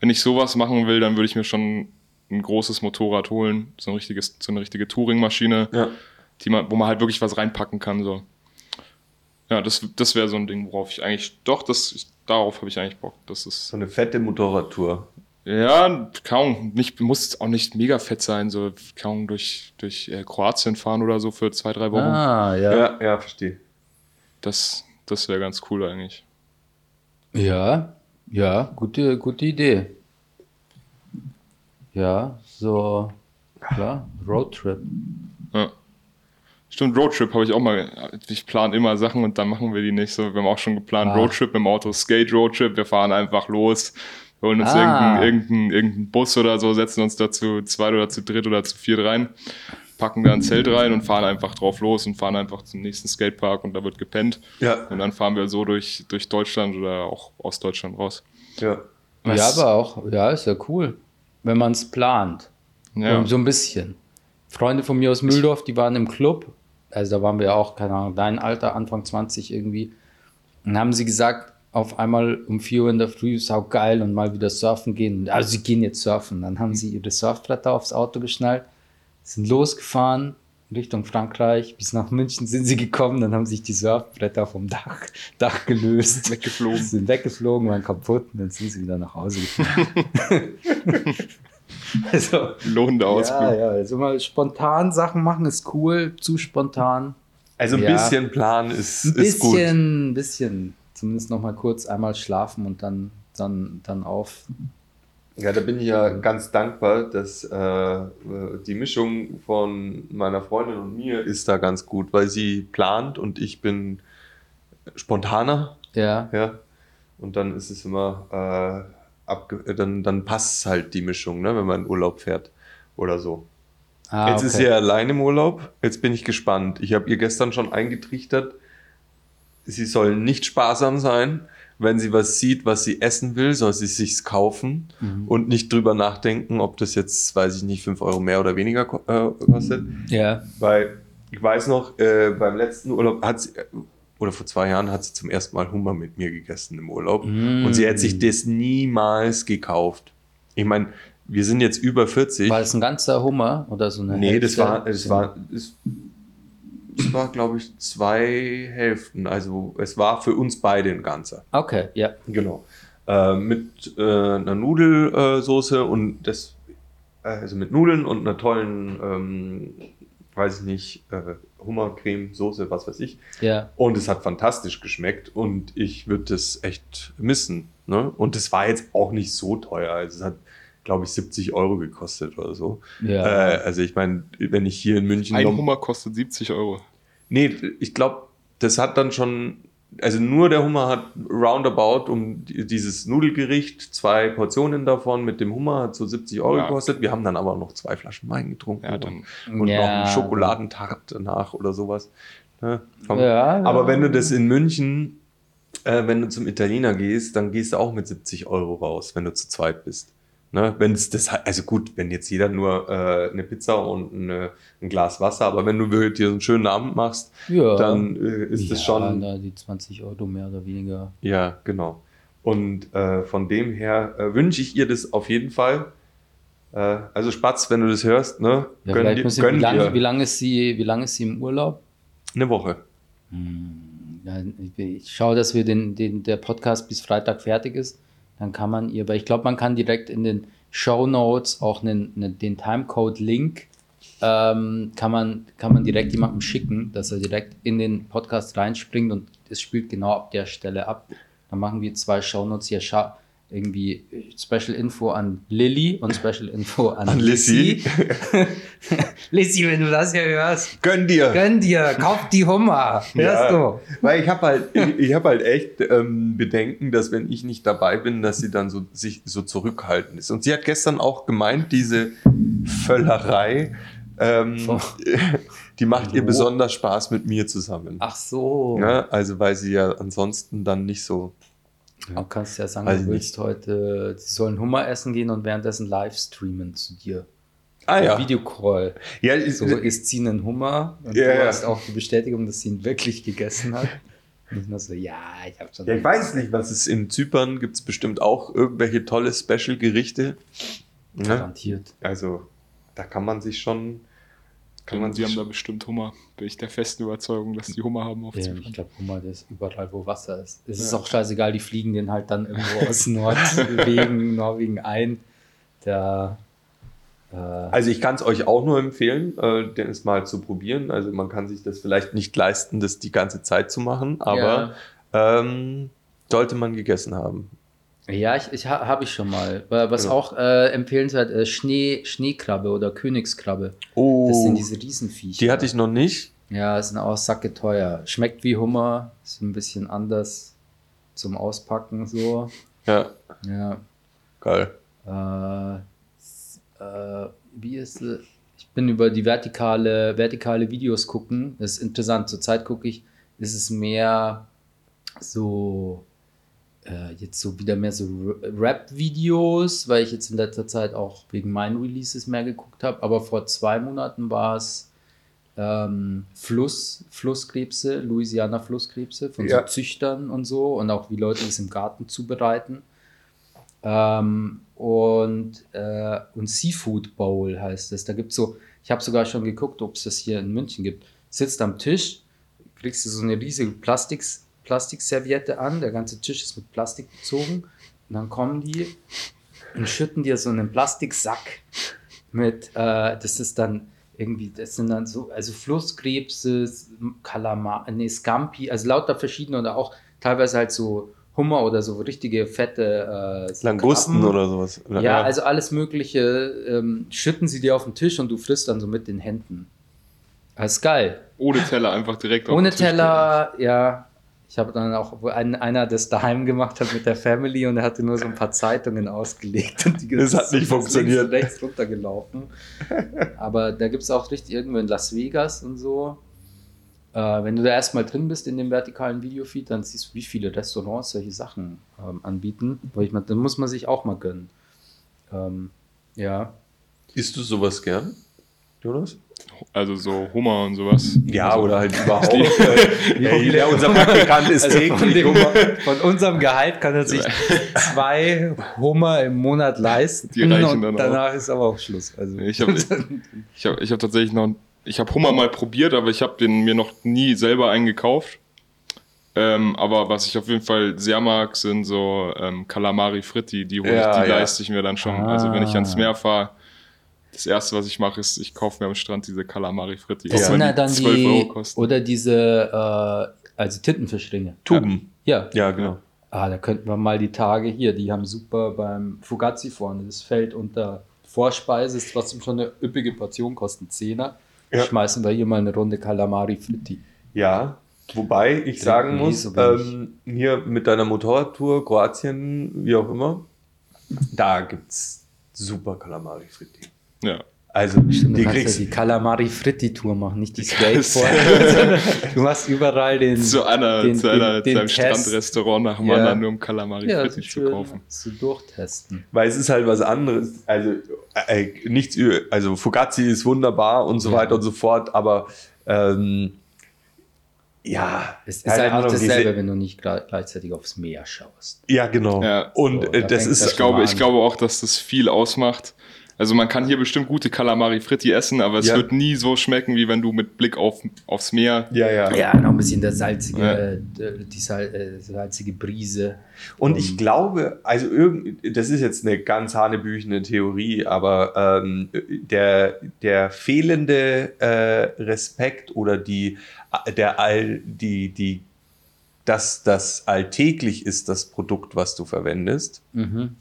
wenn ich sowas machen will, dann würde ich mir schon ein großes Motorrad holen. So ein richtiges, so eine richtige Touringmaschine, Ja. die man, wo man halt wirklich was reinpacken kann. So. Ja, das, das wäre so ein Ding, worauf ich eigentlich, doch, das, darauf habe ich eigentlich Bock. Das ist, So eine fette Motorradtour. ja, kaum, nicht, muss auch nicht mega fett sein, so kaum durch, durch äh, Kroatien fahren oder so für zwei, drei Wochen. Ah, ja. Ja, Ja, ja, verstehe. Das, das wäre ganz cool eigentlich. ja, gute, gute Idee. Ja, so, klar, Roadtrip. Ja. Stimmt, Roadtrip habe ich auch mal. Ich plane immer Sachen und dann machen wir die nicht so. Wir haben auch schon geplant, Ah. Roadtrip im Auto, Skate Roadtrip. Wir fahren einfach los, wir holen uns Ah. irgendeinen, irgendeinen, irgendeinen Bus oder so, setzen uns dazu zweit oder zu dritt oder zu viert rein, packen da ein Zelt rein und fahren einfach drauf los und fahren einfach zum nächsten Skatepark und da wird gepennt. Ja, Und dann fahren wir so durch, durch Deutschland oder auch aus Deutschland raus. ja. Ja, aber auch, ja, ist ja cool, wenn man es plant. Ja. So ein bisschen. Freunde von mir aus Mühldorf, die waren im Club, also da waren wir auch, keine Ahnung, dein Alter, Anfang 20 irgendwie. Und haben sie gesagt, auf einmal um 4 Uhr in der Früh, sau geil und mal wieder surfen gehen. Also sie gehen jetzt surfen. Dann haben sie ihre Surfbretter aufs Auto geschnallt, sind losgefahren Richtung Frankreich. Bis nach München sind sie gekommen, dann haben sich die Surfbretter vom Dach, Dach gelöst. Weggeflogen. Sind weggeflogen, waren kaputt und dann sind sie wieder nach Hause gefahren. also, Lohnender Ausflug. ja, ja, also mal spontan Sachen machen ist cool, zu spontan. Also ein Ja. bisschen Plan ist, Ein ist gut. bisschen, ein bisschen, zumindest noch mal kurz einmal schlafen und dann, dann, dann auf. Ja, da bin ich ja ganz dankbar, dass äh, die Mischung von meiner Freundin und mir ist da ganz gut, weil sie plant und ich bin spontaner, Ja, ja. Und dann ist es immer, äh, abge dann, dann passt halt die Mischung, ne, wenn man in Urlaub fährt oder so. ah, Jetzt ist sie allein im Urlaub. Jetzt bin ich gespannt. Ich habe ihr gestern schon eingetrichtert, sie soll nicht sparsam sein. Wenn sie was sieht, was sie essen will, soll sie sich's kaufen Mhm. und nicht drüber nachdenken, ob das jetzt, weiß ich nicht, 5 Euro mehr oder weniger äh, kostet. Ja, Weil ich weiß noch, äh, beim letzten Urlaub hat sie, oder vor zwei Jahren hat sie zum ersten Mal Hummer mit mir gegessen im Urlaub. Mm. Und sie hätte sich das niemals gekauft. Ich meine, wir sind jetzt über 40. war das ein ganzer Hummer oder so eine Nee, das Hälfte? war, das war, das, das war, glaube ich, zwei Hälften. Also es war für uns beide ein ganzer. Okay, ja. Genau. Äh, mit äh, einer Nudelsoße und das, äh, also mit Nudeln und einer tollen, ähm, weiß ich nicht, äh, Hummercreme, Soße, was weiß ich. Ja, Und es hat fantastisch geschmeckt und ich würde das echt missen. Ne? Und es war jetzt auch nicht so teuer. Also es hat, glaube ich, 70 Euro gekostet oder so. ja. Äh, also ich meine, wenn ich hier in München... Ein Hummer kostet 70 Euro. Nee, ich glaube, das hat dann schon, also nur der Hummer hat roundabout um die- dieses Nudelgericht, zwei Portionen davon mit dem Hummer hat so 70 Euro Ja. gekostet. Wir haben dann aber noch zwei Flaschen Wein getrunken Ja, dann. und Ja. noch einen Schokoladentart danach oder sowas. Ne? Aber wenn du das in München, äh, wenn du zum Italiener gehst, dann gehst du auch mit 70 Euro raus, wenn du zu zweit bist. Ne? Wenn es das, also gut, wenn jetzt jeder nur äh, eine Pizza und eine, ein Glas Wasser, aber wenn du wirklich dir einen schönen Abend machst, ja. dann äh, ist das ja, schon. Da die 20 Euro mehr oder weniger. Ja, genau. Und äh, von dem her äh, wünsche ich ihr das auf jeden Fall. Äh, also Spatz, wenn du das hörst, ne? Ja, gönn dir- gönn wie, lange, wie, lange ist sie, wie lange ist sie im Urlaub? Eine Woche. Ich- ich schaue, dass wir den, den, der Podcast bis Freitag fertig ist. Dann kann man ihr, weil ich glaube, man kann direkt in den Show Notes auch einen, einen, den Timecode-Link ähm, kann, man, kann man direkt jemandem schicken, dass er direkt in den Podcast reinspringt und es spielt genau ab der Stelle ab. Dann machen wir zwei Show Notes hier. Irgendwie Special Info an Lilly und Special Info an, An Lissy. Lissy, wenn du das hier hörst, Gönn dir! gönn dir, kauf die Hummer. Hörst du? Weil ich habe halt, ich, ich habe halt echt ähm, Bedenken, dass wenn ich nicht dabei bin, dass sie dann so sich so zurückhaltend ist. Und sie hat gestern auch gemeint, diese Völlerei, ähm, So. die macht ihr Wo? besonders Spaß mit mir zusammen. Ach so. Ja, also weil sie ja ansonsten dann nicht so. Du kannst ja sagen, Weiß du ich willst heute, sie sollen Hummer essen gehen und währenddessen live streamen zu dir. Ah ja. Videocall. Ja, ist, So isst sie einen Hummer und Ja, du ja. hast auch die Bestätigung, dass sie ihn wirklich gegessen hat. Ich nur so, ja, ich habe schon. ja, ich weiß nicht, was es in Zypern gibt es bestimmt auch irgendwelche tolle Special-Gerichte. Ne? Garantiert. Also da kann man sich schon. Kann man die haben da bestimmt Hummer. Bin ich der festen Überzeugung, dass die Hummer haben auf Ja, Zypern. ich glaube, Hummer, der ist überall, wo Wasser ist. Es ist auch scheißegal, die fliegen den halt dann irgendwo aus Norwegen, Norwegen ein. Der, äh, Also ich kann es euch auch nur empfehlen, äh, den es mal zu probieren. Also man kann sich das vielleicht nicht leisten, das die ganze Zeit zu machen, aber ähm, sollte man gegessen haben. Ja, ich, ich ha, habe ich schon mal. Wa- Was Genau. auch äh, empfehlenswert ist, Schnee, Schneekrabbe oder Königskrabbe. Oh, Das sind diese Riesenviecher. die hatte ich noch nicht. Ja, sind auch sacke teuer. Schmeckt wie Hummer, ist ein bisschen anders zum Auspacken so. Ja, Ja. geil. Äh, äh, wie ist es? Ich bin über die vertikale, vertikale Videos gucken. Das ist interessant. Zurzeit gucke ich, ist es mehr so, äh, jetzt so wieder mehr so Rap-Videos, weil ich jetzt in letzter Zeit auch wegen meinen Releases mehr geguckt habe. Aber vor zwei Monaten war es ähm, Fluss, Flusskrebse, Louisiana Flusskrebse von Ja. so Züchtern und so und auch wie Leute das im Garten zubereiten. Ähm, und, äh, und Seafood Bowl heißt es. Da gibt es so, ich habe sogar schon geguckt, ob es das hier in München gibt. Sitzt am Tisch, kriegst du so eine riesige Plastiks, Plastikserviette an, der ganze Tisch ist mit Plastik bezogen. Und dann kommen die und schütten dir so einen Plastiksack mit, äh, das ist dann irgendwie, das sind dann so, also Flusskrebse, Kalamar, nee, Scampi, also lauter verschiedene oder auch teilweise halt so Hummer oder so richtige fette äh, Langusten Krabben. oder sowas. Oder- Ja, also alles Mögliche ähm, schütten sie dir auf den Tisch und du frisst dann so mit den Händen. Das ist geil. Ohne Teller einfach direkt auf Ohne den Tisch Teller, ja. Ich habe dann auch, wo ein, einer das daheim gemacht hat mit der Family und er hatte nur so ein paar Zeitungen ausgelegt. Und die Das hat nicht funktioniert. Links rechts runtergelaufen. Aber da gibt es auch richtig irgendwo in Las Vegas und so. Äh, wenn du da erstmal drin bist in dem vertikalen Videofeed, dann siehst du, wie viele Restaurants solche Sachen ähm, anbieten. Wo ich mein, dann muss man sich auch mal gönnen. Ähm, ja. Isst du sowas gern, Jonas? Also so Hummer und sowas. Ja, also, oder halt überhaupt. äh, hey, der, unser Praktikant ist Also von, täglich dem, Hummer. von unserem Gehalt kann er sich zwei Hummer im Monat leisten. Die reichen und dann auch. danach ist aber auch Schluss. Also, Ich habe ich hab, ich hab tatsächlich noch, ich habe Hummer mal probiert, aber ich habe den mir noch nie selber eingekauft. Ähm, aber was ich auf jeden Fall sehr mag, sind so ähm, Calamari Fritti. Die, hol Ja, die ja. leiste ich mir dann schon. Ah. Also wenn ich ans Meer fahre, das erste, was ich mache, ist, ich kaufe mir am Strand diese Calamari Fritti. das auch sind ja dann 12 die, Euro kosten. oder diese, äh, also Tintenfischringe. Tuben. Ja. Ja, genau. Ah, da könnten wir mal die Tage hier, die haben super beim Fugazi vorne, das fällt unter Vorspeise, ist trotzdem schon eine üppige Portion, kostet 10er. Ja. Schmeißen wir hier mal eine Runde Calamari Fritti. Ja, wobei ich sagen muss, so ähm, hier mit deiner Motorradtour, Kroatien, wie auch immer, da gibt's super Calamari Fritti. Ja. Also, Stimmt, du die kannst ja kriegst die Calamari Fritti Tour machen, nicht die Skateboard. du machst überall den. Zu einer, den, zu, einer, den, zu einem. Strandrestaurant nach dem Ja. anderen, nur um Calamari Ja, Fritti das ist zu kaufen. zu durchtesten. Weil es ist halt was anderes. Also, äh, äh, nichts, also Fugazi ist wunderbar und so Ja. weiter und so fort, aber ähm, ja, Es ist halt Ahnung, nicht dasselbe, wenn du nicht gle- gleichzeitig aufs Meer schaust. Ja, genau. Ja. Und So, äh, da das ist, Ich glaube, ich glaube auch, dass das viel ausmacht. Also man kann hier bestimmt gute Calamari Fritti essen, aber es Ja. wird nie so schmecken, wie wenn du mit Blick auf, aufs Meer. Ja, ja. Ja, noch ein bisschen der salzige, Ja. äh, die sal äh, salzige Brise. Und ich glaube, also irgend, das ist jetzt eine ganz hanebüchene Theorie, aber ähm, der, der fehlende äh, Respekt oder die, der all, die, die, dass das alltäglich ist, das Produkt, was du verwendest, Mhm.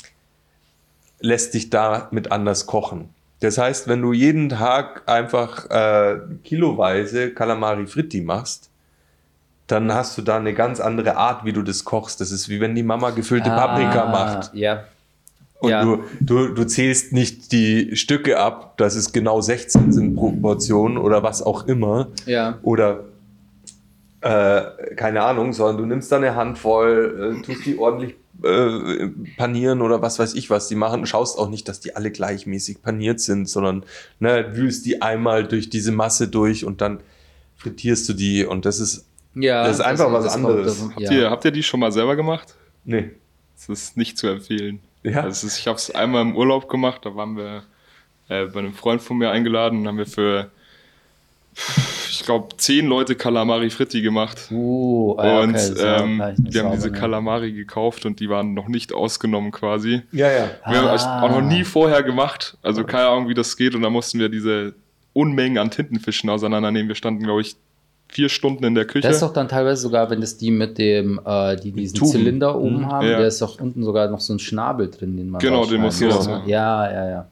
Lässt dich damit anders kochen. Das heißt, wenn du jeden Tag einfach äh, kiloweise Calamari Fritti machst, dann hast du da eine ganz andere Art, wie du das kochst. Das ist wie wenn die Mama gefüllte Paprika Ah, macht. Ja. Und ja. du, du, du zählst nicht die Stücke ab, dass es genau 16 sind pro Portion oder was auch immer. Ja. Oder äh, keine Ahnung, sondern du nimmst da eine Handvoll, äh, tust die ordentlich äh, panieren oder was weiß ich, was die machen. Schaust auch nicht, dass die alle gleichmäßig paniert sind, sondern ne, wühlst die einmal durch diese Masse durch und dann frittierst du die und das ist, ja. Das ist einfach was kommt anderes. Habt, ja. ihr, habt ihr die schon mal selber gemacht? nee. Das ist nicht zu empfehlen. Ja. Also es ist, ich habe es einmal im Urlaub gemacht, da waren wir äh, bei einem Freund von mir eingeladen und haben wir für, ich glaube, zehn Leute Calamari Fritti gemacht. Uh, ah, und okay, ja ähm, gleich eine wir haben diese Calamari gekauft und die waren noch nicht ausgenommen quasi. Ja, ja. Wir haben es Ah. auch noch nie vorher gemacht, also keine Ahnung, wie das geht. Und da mussten wir diese Unmengen an Tintenfischen auseinandernehmen. Wir standen, glaube ich, vier Stunden in der Küche. Das ist doch dann teilweise sogar, wenn das die mit dem, äh, die diesen Tuben. Zylinder oben Mhm. haben, Ja. der ist doch unten sogar noch so ein Schnabel drin, den man Genau, den rausschneiden musst du muss, ne? Ja, ja, ja.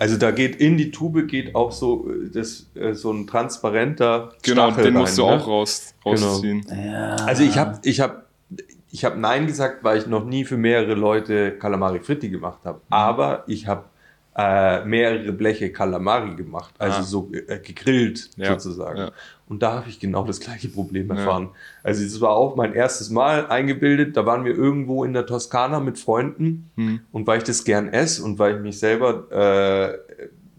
Also da geht in die Tube geht auch so, äh, das, äh, so ein transparenter genau, Stachel den musst du rein, auch ne? raus, Genau. rausziehen. ja. Also ich habe ich hab, ich hab Nein gesagt, weil ich noch nie für mehrere Leute Calamari Fritti gemacht habe. Aber ich habe äh, mehrere Bleche Calamari gemacht, also Ah. so äh, gegrillt Ja, sozusagen. ja. Und da habe ich genau das gleiche Problem erfahren. Also es war auch mein erstes Mal eingebildet. Da waren wir irgendwo in der Toskana mit Freunden. Hm. Und weil ich das gern esse und weil ich mich selber äh,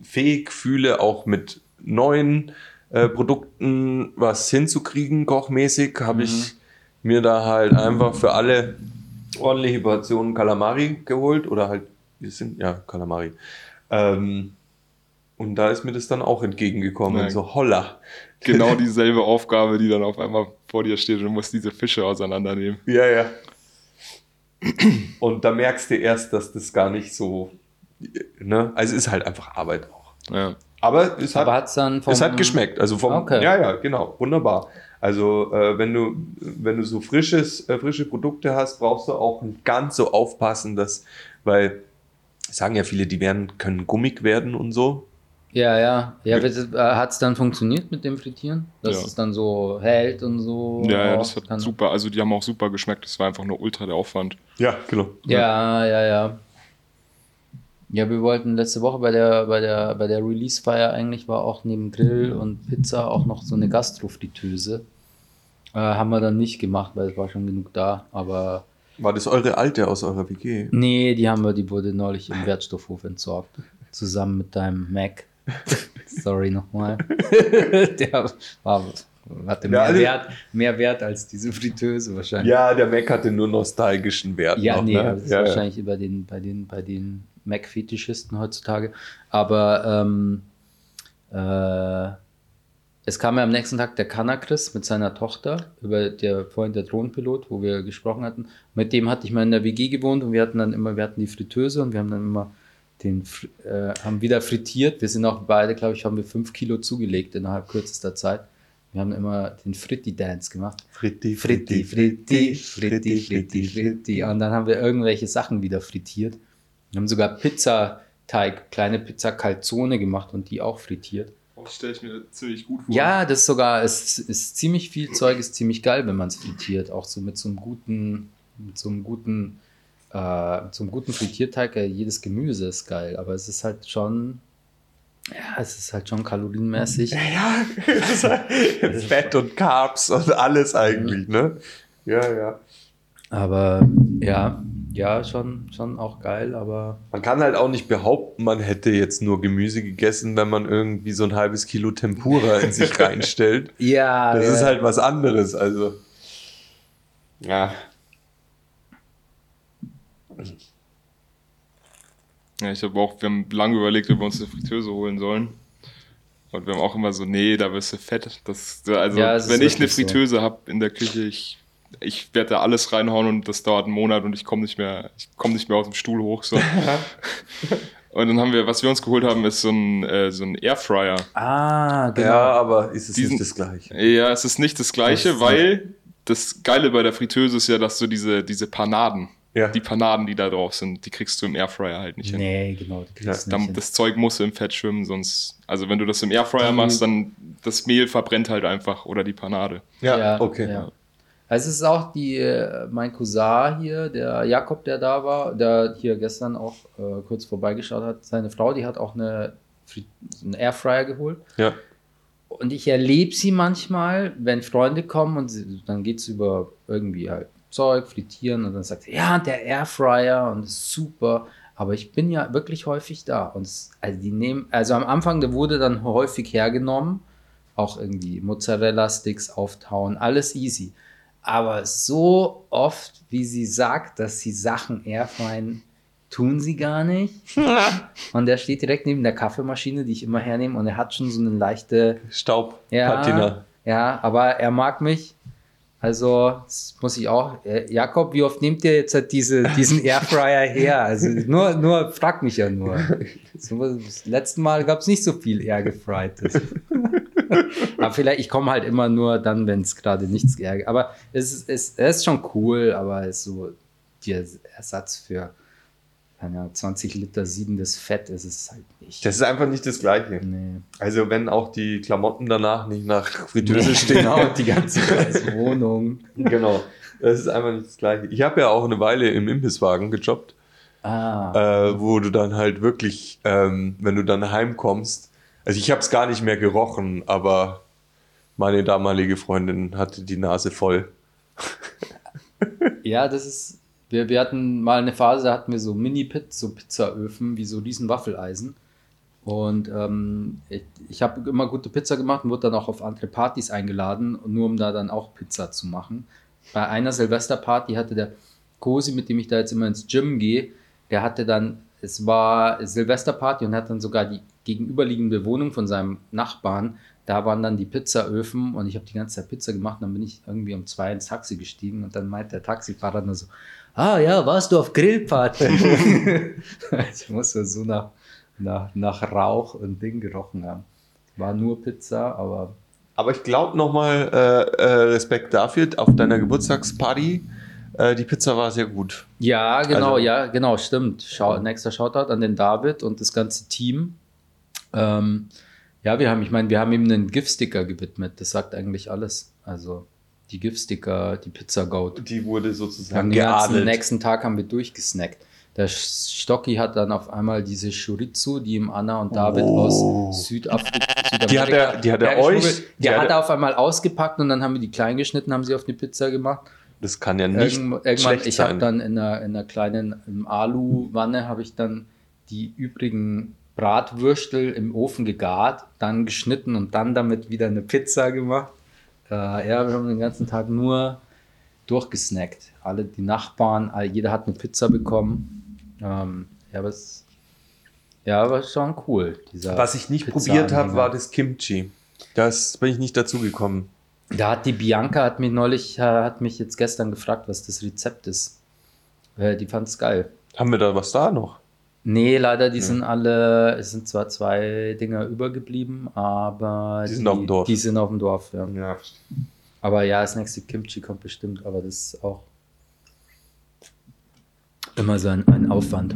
fähig fühle, auch mit neuen äh, Produkten was hinzukriegen, kochmäßig, habe ich mir da halt einfach für alle ordentliche Portionen Kalamari geholt oder halt, wir sind ja Kalamari. Ähm, und da ist mir das dann auch entgegengekommen. Ja. So, holla. Genau dieselbe Aufgabe, die dann auf einmal vor dir steht und du musst diese Fische auseinandernehmen. Ja, ja. Und da merkst du erst, dass das gar nicht so, ne? Also es ist halt einfach Arbeit auch. Ja. Aber es hat, Aber hat's dann vom, es hat geschmeckt. Also vom, Okay. ja, ja, genau, wunderbar. Also äh, wenn du wenn du so frisches äh, frische Produkte hast, brauchst du auch nicht ganz so aufpassen, dass, weil sagen ja viele, die werden können gummig werden und so. Ja, ja. ja hat es dann funktioniert mit dem Frittieren? Dass Ja. es dann so hält und so? Ja, ja, das hat kann- super, also die haben auch super geschmeckt. Das war einfach nur ultra der Aufwand. Ja, genau. Ja, ja, ja. Ja, wir wollten letzte Woche bei der, bei der, bei der Release-Feier eigentlich war auch neben Grill und Pizza auch noch so eine Gastrofritteuse. Äh, haben wir dann nicht gemacht, weil es war schon genug da. Aber War das eure alte aus eurer WG? nee, die haben wir, die wurde neulich im Wertstoffhof entsorgt. Zusammen mit deinem Mac. Sorry nochmal. der war, hatte Ja, mehr, alle- Wert, mehr Wert als diese Fritteuse wahrscheinlich. Ja, der Mac hatte nur nostalgischen Wert. Ja, noch, nee, ne? das ist ja, wahrscheinlich bei den, bei den, bei den Mac-Fetischisten heutzutage. Aber ähm, äh, es kam ja am nächsten Tag der Kanakris mit seiner Tochter, über der vorhin der Drohnenpilot, wo wir gesprochen hatten. Mit dem hatte ich mal in der WG gewohnt und wir hatten dann immer, wir hatten die Fritteuse und wir haben dann immer den, äh, haben wieder frittiert. Wir sind auch beide, glaube ich, haben wir fünf Kilo zugelegt innerhalb kürzester Zeit. Wir haben immer den Fritti-Dance gemacht. Fritti, Fritti, Fritti, Fritti, Fritti, Fritti. Und dann haben wir irgendwelche Sachen wieder frittiert. Wir haben sogar Pizzateig, kleine Pizza Calzone gemacht und die auch frittiert. Das stelle ich mir ziemlich gut vor. Ja, das ist sogar, ist, ist ziemlich viel Zeug, ist ziemlich geil, wenn man es frittiert. Auch so mit so einem guten, mit so einem guten, äh, einem guten Frittierteig, äh, jedes Gemüse ist geil, aber es ist halt schon, ja, es ist halt schon kalorienmäßig. Ja, das ist halt Fett und Carbs und alles eigentlich, ne? Ja, ja. Aber ja, ja, schon, schon auch geil, aber Man kann halt auch nicht behaupten, man hätte jetzt nur Gemüse gegessen, wenn man irgendwie so ein halbes Kilo Tempura in sich reinstellt. ja, Das ja. ist halt was anderes, also. Ja. Ja, ich habe auch, wir haben lange überlegt, ob wir uns eine Fritteuse holen sollen. Und wir haben auch immer so, nee, da wirst du fett. Das, also, Ja, wenn ich eine wirklich so. Fritteuse habe in der Küche, ich, ich werde da alles reinhauen und das dauert einen Monat und ich komme nicht mehr, ich komme nicht mehr aus dem Stuhl hoch. So. und dann haben wir, was wir uns geholt haben, ist so ein, äh, so ein Airfryer. Ah, genau. Ja, aber ist es Diesen- nicht das Gleiche? Ja, es ist nicht das Gleiche, Das weil das Geile bei der Fritteuse ist ja, dass du diese, diese Panaden, Ja. die Panaden, die da drauf sind, die kriegst du im Airfryer halt nicht hin. Nee, genau. Du kriegst Ja, nicht Dann, hin. das Zeug muss im Fett schwimmen, sonst, also wenn du das im Airfryer Die- machst, dann das Mehl verbrennt halt einfach oder die Panade. Ja, okay. ja. Also es ist auch die, äh, mein Cousin hier, der Jakob, der da war, der hier gestern auch äh, kurz vorbeigeschaut hat. Seine Frau, die hat auch eine, einen Airfryer geholt. Ja. Und ich erlebe sie manchmal, wenn Freunde kommen und sie, dann geht es über irgendwie halt Zeug, frittieren und dann sagt sie, ja, der Airfryer und ist super. Aber ich bin ja wirklich häufig da. Und es, also die nehmen, also am Anfang, der wurde dann häufig hergenommen, auch irgendwie Mozzarella-Sticks auftauen, alles easy. Aber so oft, wie sie sagt, dass sie Sachen airfryen, tun sie gar nicht. Und der steht direkt neben der Kaffeemaschine, die ich immer hernehme, und er hat schon so eine leichte Staub, ja, ja, aber er mag mich. Also, das muss ich auch. Äh, Jakob, wie oft nehmt ihr jetzt halt diese, diesen Airfryer her? Also, nur, nur, frag mich ja nur. Das letzte Mal gab es nicht so viel Airgefrites. aber vielleicht, ich komme halt immer nur dann, wenn es gerade nichts Air. Aber es ist, es ist schon cool, aber es ist so der Ersatz für keine Ahnung, 20 Liter siedendes Fett ist es halt nicht. Das ist einfach nicht das Gleiche. nee. Also wenn auch die Klamotten danach nicht nach Fritteuse Nee, stehen. genau, die ganze Wohnung. genau. Das ist einfach nicht das Gleiche. Ich habe ja auch eine Weile im Imbisswagen gejobbt, Ah, äh, wo du dann halt wirklich, ähm, wenn du dann heimkommst, also ich habe es gar nicht mehr gerochen, aber meine damalige Freundin hatte die Nase voll. ja, das ist. Wir, wir hatten mal eine Phase, da hatten wir so Mini-Pit, so Pizzaöfen, wie so riesen Waffeleisen. Und ähm, ich, ich habe immer gute Pizza gemacht und wurde dann auch auf andere Partys eingeladen, nur um da dann auch Pizza zu machen. Bei einer Silvesterparty hatte der Cosi, mit dem ich da jetzt immer ins Gym gehe, der hatte dann, es war Silvesterparty und hat dann sogar die gegenüberliegende Wohnung von seinem Nachbarn, da waren dann die Pizzaöfen und ich habe die ganze Zeit Pizza gemacht und dann bin ich irgendwie um zwei ins Taxi gestiegen und dann meint der Taxifahrer nur so, ah ja, warst du auf Grillparty? ich musste so nach, nach, nach Rauch und Ding gerochen haben. War nur Pizza, aber Aber ich glaube nochmal äh, äh, Respekt dafür, auf deiner Geburtstagsparty, äh, die Pizza war sehr gut. Ja, genau, Also- ja, genau, stimmt. Schau, nächster Shoutout an den David und das ganze Team. Ähm, ja, wir haben, ich meine, wir haben ihm einen Giftsticker gewidmet. Das sagt eigentlich alles. Also die Giftsticker, die Pizza Goat. Die wurde sozusagen geadelt. nächsten Tag haben wir durchgesnackt. Der Stocki hat dann auf einmal diese Chorizo, die ihm Anna und David Oh. aus Südafrika, Die hat er- die hat er euch- die Der hat er- auf einmal ausgepackt und dann haben wir die klein geschnitten, haben sie auf die Pizza gemacht. Das kann ja nicht Irgend- irgendwann, ich habe dann in einer, in einer kleinen Alu-Wanne habe ich dann die übrigen Bratwürstel im Ofen gegart, dann geschnitten und dann damit wieder eine Pizza gemacht. Äh, ja, wir haben den ganzen Tag nur durchgesnackt. Alle die Nachbarn, all, jeder hat eine Pizza bekommen. Ähm, ja, aber es ja, aber schon cool. Dieser Was ich nicht probiert habe, war das Kimchi. Das bin ich nicht dazu gekommen. Da hat die Bianca hat mich neulich, äh, hat mich jetzt gestern gefragt, was das Rezept ist. Äh, die fand es geil. Haben wir da was da noch? Nee, leider, die sind alle, es sind zwar zwei Dinger übergeblieben, aber Die sind auf dem Dorf. Die sind auf dem Dorf, ja. Ja. Aber ja, das nächste Kimchi kommt bestimmt, aber das ist auch immer so ein, ein Aufwand.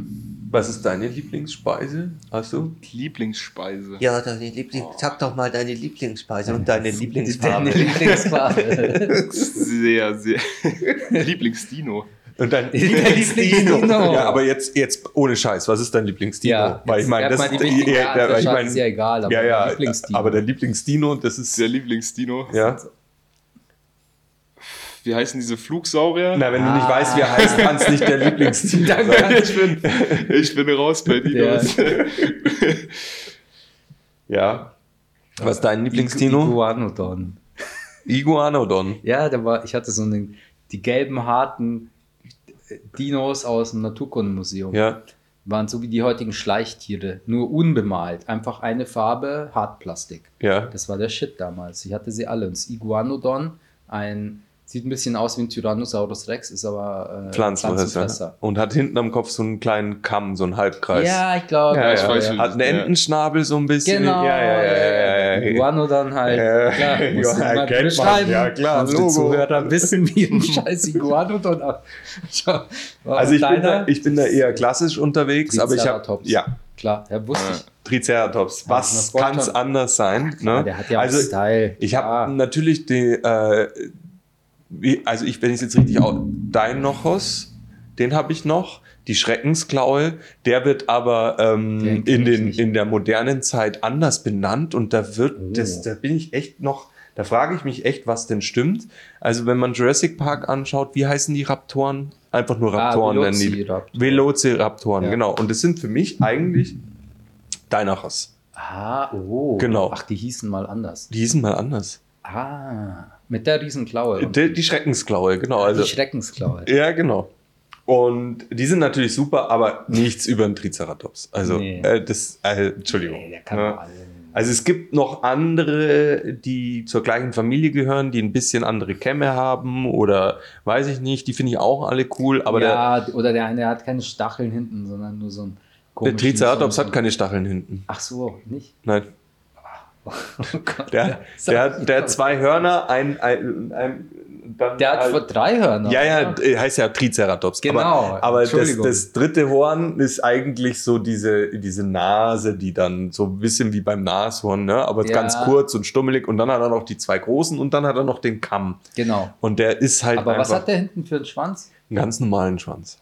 Was ist deine Lieblingsspeise? Hast du? Lieblingsspeise. Ja, deine Lieblings sag doch mal deine Lieblingsspeise und deine Lieblingsfarbe. Deine Lieblingsfarbe. Sehr, sehr. Lieblingsdino. Und dein Der Lieblingsdino. Ja, aber jetzt, jetzt ohne Scheiß, was ist dein Lieblingsdino? Ja, Weil ich meine, das erstmal die ja, Eigenschaften, ich mein, ist ja egal, aber ja, ja, der Lieblingsdino. aber der Lieblingsdino, das ist Der Lieblingsdino. ja. Wie heißen diese Flugsaurier? Na, wenn du nicht weißt, wie er heißt, kann es nicht der Lieblingsdino sein. Danke. ich, bin, ich bin raus bei Dinos. Ja. Was ist dein Lieblingsdino? Iguanodon. Iguanodon. Ja, da war, ich hatte so einen, die gelben, harten Dinos aus dem Naturkundemuseum. Ja. waren so wie die heutigen Schleichtiere, nur unbemalt. Einfach eine Farbe, Hartplastik. Ja. Das war der Shit damals. Ich hatte sie alle. Und das Iguanodon, ein, sieht ein bisschen aus wie ein Tyrannosaurus Rex, ist aber äh, Pflanzenfresser. Und hat hinten am Kopf so einen kleinen Kamm, so einen Halbkreis. Ja, ich glaube. Ja, ich ja, weiß, ja. Hat einen ja. Entenschnabel so ein bisschen. Genau. Ja, ja, ja, ja, ja, ja. Iguanodon halt. Ja, klar, ja, ja, kennt man. beschreiben. Ja, klar, Logo. Zuhörer wissen, wie ein scheiß Iguanodon ab. Schau, Also ich bin, da, ich bin da eher klassisch unterwegs, aber ich habe ja Klar, ja, wusste ich. Triceratops. Ich Was kann es anders sein? Ne? Der hat ja auch also Style. ich habe Klar. natürlich die, äh, also ich, wenn ich es jetzt richtig aus, Deinochos, den habe ich noch. Die Schreckensklaue, der wird aber ähm, in, den, in der modernen Zeit anders benannt und da wird, Oh. das, da bin ich echt noch, da frage ich mich echt, was denn stimmt. Also wenn man Jurassic Park anschaut, wie heißen die Raptoren? Einfach nur Ah, Raptoren nennen die. Velociraptor. Velociraptoren, Ja. genau. Und das sind für mich eigentlich Deinachos. Ah, oh. Genau. Ach, die hießen mal anders. Die hießen mal anders. Ah, mit der Riesenklaue. Die, die Schreckensklaue, genau. Also, die Schreckensklaue. ja, genau. Und die sind natürlich super, aber nichts über einen Triceratops. Also, Nee. äh, das, äh, Entschuldigung. Nee, der kann Ja. alle. Also es gibt noch andere, die zur gleichen Familie gehören, die ein bisschen andere Kämme haben oder weiß ich nicht, die finde ich auch alle cool, aber ja, oder der eine hat keine Stacheln hinten, sondern nur so ein der, der Triceratops so- hat keine Stacheln hinten. Ach so, nicht? Nein, Oh Gott, der, der, hat, der hat zwei Hörner, ein, ein, ein dann Der hat vor drei Hörner. Ja, ja, äh, heißt ja Triceratops. Genau, Aber, aber das, das dritte Horn ist eigentlich so diese, diese Nase, die dann so ein bisschen wie beim Nashorn, ne? aber Ja. ganz kurz und stummelig. Und dann hat er noch die zwei großen und dann hat er noch den Kamm. Genau. Und der ist halt Aber was hat der hinten für einen Schwanz? einen ganz normalen Schwanz.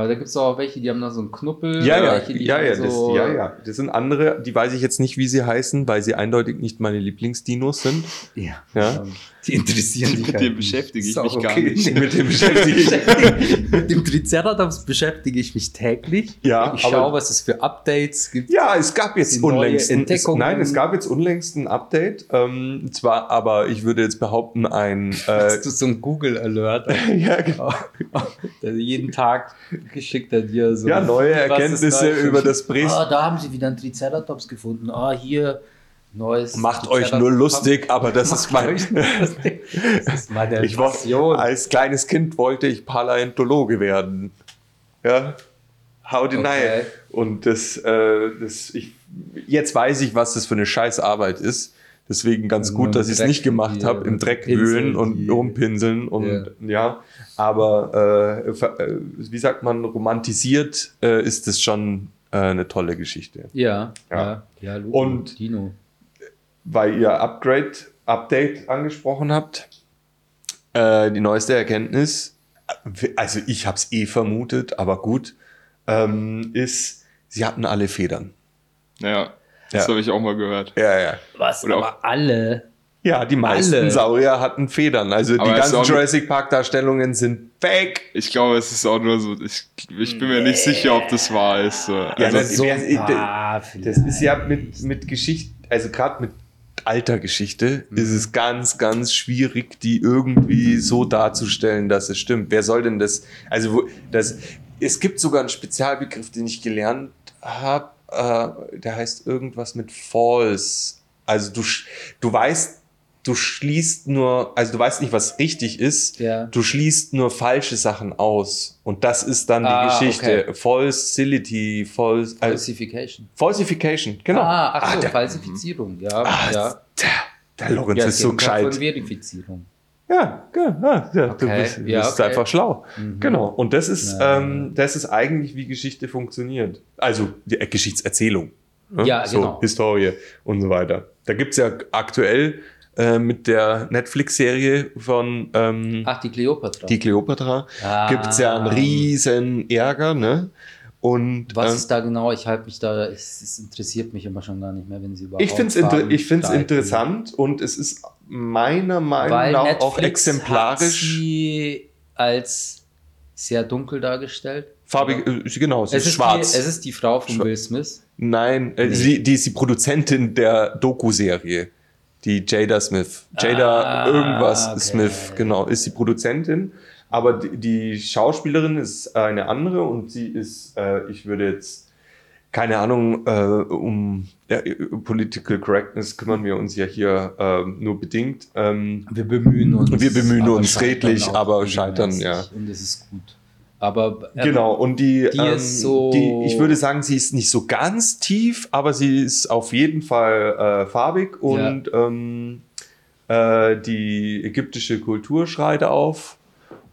Aber da gibt es auch welche, die haben noch so einen Knuppel. Ja, ja, welche, die ja, ja, so, das, ja, ja. Das sind andere, die weiß ich jetzt nicht, wie sie heißen, weil sie eindeutig nicht meine Lieblingsdinos sind. Ja. Ja. Die interessieren Mit halt dem nicht. beschäftige ich mich gar nicht. Mit dem beschäftige ich Mit dem Triceratops beschäftige ich mich täglich. Ja, ich aber- schaue, was es für Updates gibt. Ja, es gab jetzt Die neue unlängst ein, es, nein, es gab jetzt unlängst ein Update. Ähm, zwar, aber ich würde jetzt behaupten, ein äh, Hast du so ein Google Alert? ja, genau. Jeden Tag geschickt er dir so. ja, neue Erkenntnisse neu? über das Bres. Ah, da haben sie wieder einen Triceratops gefunden. Ah, hier neues. Macht euch nur lustig, aber das ist mein. euch nur lustig. Das ist meine Ich war, Passion. als kleines Kind wollte ich Paläontologe werden. Ja. How deny Okay. Und das, äh, das ich, jetzt weiß ich, was das für eine scheiß Arbeit ist. Deswegen ganz Und gut, im dass ich es nicht gemacht habe, im mit Dreck wühlen und rumpinseln und ja. Aber äh, äh, wie sagt man, romantisiert äh, ist es schon äh, eine tolle Geschichte. Ja, Ja. ja, ja, Und- Dino. weil ihr Upgrade, Update angesprochen habt. Äh, die neueste Erkenntnis, also ich habe es eh vermutet, aber gut, ähm, ist, sie hatten alle Federn. Ja, das Ja. habe ich auch mal gehört. Ja, ja. Was? Oder aber alle. Ja, die meisten Alle. Saurier hatten Federn. Also Aber die ganzen auch- Jurassic Park Darstellungen sind fake. Ich glaube, es ist auch nur so, ich, ich bin mir nicht sicher, ob das wahr ist. So. Ja, Also, das- so Das ist ja mit, mit Geschichte, also gerade mit alter Geschichte Mhm. ist es ganz, ganz schwierig, die irgendwie so darzustellen, dass es stimmt. Wer soll denn das? Also, das, es gibt sogar einen Spezialbegriff, den ich gelernt habe, äh, der heißt irgendwas mit false. Also, du, du weißt, du schließt nur, also du weißt nicht, was richtig ist, Ja. du schließt nur falsche Sachen aus. Und das ist dann die Ah, Geschichte. okay. Falsility, false, also, Falsification. Falsification, genau. Ah, ach so, der, Falsifizierung. Ja, ah, ja. der, der Lorenz ja, ist so Gegenteil Von gescheit. Verifizierung. Ja, ja, ja, ja du Okay, bist, du ja, bist okay. einfach schlau. Mhm. Genau. Und das ist, Ja. ähm, das ist eigentlich, wie Geschichte funktioniert. Also die äh, Geschichtserzählung. ne? Ja, so, genau. Historie und so weiter. Da gibt es ja aktuell äh, mit der Netflix-Serie von ähm, Ach, die Kleopatra. Die Kleopatra Ah. gibt es ja einen riesen Ärger, ne? Und Was ähm, ist da genau? Ich halte mich da, es, es interessiert mich immer schon gar nicht mehr, wenn sie überhaupt Ich finde es inter ich find's interessant und es ist meiner Meinung Weil nach Netflix auch Hat exemplarisch. sie als sehr dunkel dargestellt. Farbig, äh, genau, sie Es ist ist, schwarz. Die, es ist die Frau von Schwa- Will Smith. Nein, äh, Nee. sie, die ist die Produzentin der Doku-Serie. Die Jada Smith. Jada Ah, irgendwas okay. Smith, genau, ist die Produzentin. Aber die, die Schauspielerin ist eine andere und sie ist, äh, ich würde jetzt, keine Ahnung, äh, um ja, Political Correctness kümmern wir uns ja hier äh, nur bedingt. Ähm, Wir bemühen uns. Wir bemühen uns redlich, aber scheitern, regelmäßig. Und es ist gut. Aber ähm, Genau, und die, die ähm, ist so- die, ich würde sagen, sie ist nicht so ganz tief, aber sie ist auf jeden Fall äh, farbig und ähm, äh, die ägyptische Kultur schreit auf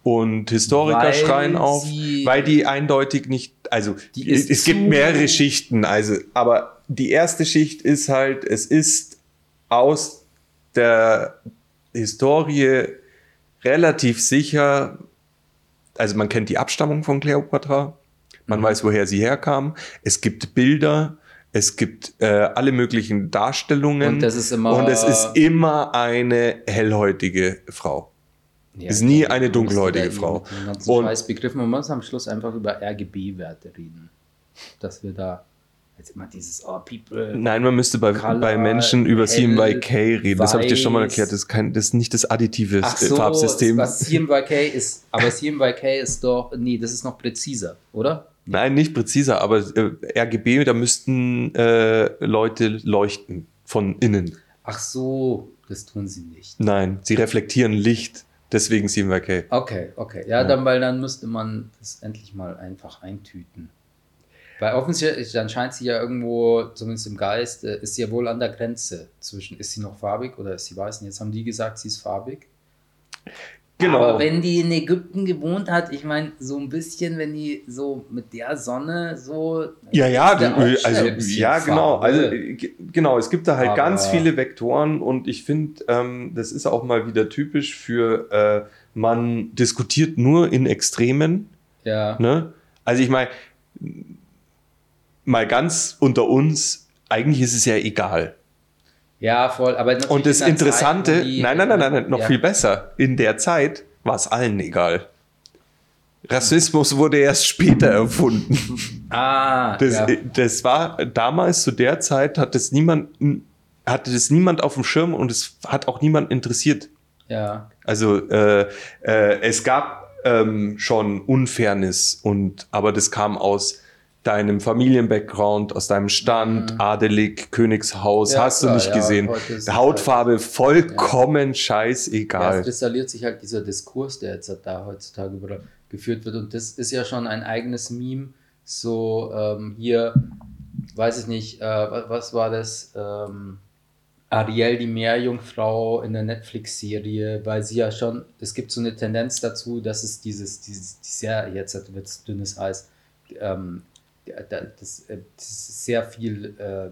und Historiker Weil schreien auf, weil die eindeutig nicht, also es gibt mehrere Schichten, also, aber die erste Schicht ist halt, es ist aus der Historie relativ sicher, also man kennt die Abstammung von Kleopatra, man Mhm. weiß, woher sie herkam, es gibt Bilder, es gibt äh, alle möglichen Darstellungen Und das ist immer- und es ist immer eine hellhäutige Frau. Ja, ist nie glaube, eine dunkelhäutige Frau. Und- Scheißbegriffen. Man muss am Schluss einfach über RGB-Werte reden. Dass wir da jetzt immer dieses, oh, people. Nein, man müsste bei, Color, bei Menschen über CMYK reden. Das habe ich dir schon mal erklärt. Das ist, kein, das ist nicht das additive Ach so, Farbsystem. was CMYK ist, aber CMYK ist doch, nee, das ist noch präziser, oder? Nein, nicht präziser, aber äh, RGB, da müssten äh, Leute leuchten von innen. Ach so, das tun sie nicht. Nein, sie reflektieren Licht, deswegen CMYK. Okay, okay. Ja, dann, weil dann müsste man das endlich mal einfach eintüten. Weil offensichtlich, dann scheint sie ja irgendwo, zumindest im Geist, äh, ist sie ja wohl an der Grenze zwischen, ist sie noch farbig oder ist sie weiß? Und jetzt haben die gesagt, sie ist farbig. Genau. Aber wenn die in Ägypten gewohnt hat, ich meine, so ein bisschen, wenn die so mit der Sonne so. Ja, ja, also ja, genau. Also äh, ge- genau, es gibt da halt Aber- ganz viele Vektoren und ich finde, ähm, das ist auch mal wieder typisch für äh, man diskutiert nur in Extremen. ja. Ne? Also ich meine, mal ganz unter uns, eigentlich ist es ja egal. Ja, voll. Aber Und das in Interessante, Zeit, die- nein, nein, nein, nein, nein, noch ja. viel besser. In der Zeit war es allen egal. Rassismus wurde erst später erfunden. Ah, Das, ja. das war damals zu der Zeit hat das niemand hatte das niemand auf dem Schirm und es hat auch niemand interessiert. ja. Also äh, äh, es gab ähm, schon Unfairness und aber das kam aus deinem Familienbackground, aus deinem Stand, adelig, Königshaus, Mhm. Ja, hast klar, du nicht ja, gesehen. Hautfarbe vollkommen Ja, scheißegal. es kristalliert sich halt dieser Diskurs, der jetzt da heutzutage wieder geführt wird. Und das ist ja schon ein eigenes Meme. So ähm, hier, weiß ich nicht, äh, wa- was war das? Ähm, Ariel, die Meerjungfrau in der Netflix-Serie, weil sie ja schon, es gibt so eine Tendenz dazu, dass es dieses, dieses, die sehr, jetzt wird es dünnes Eis, ähm, das, äh, das ist sehr viel äh,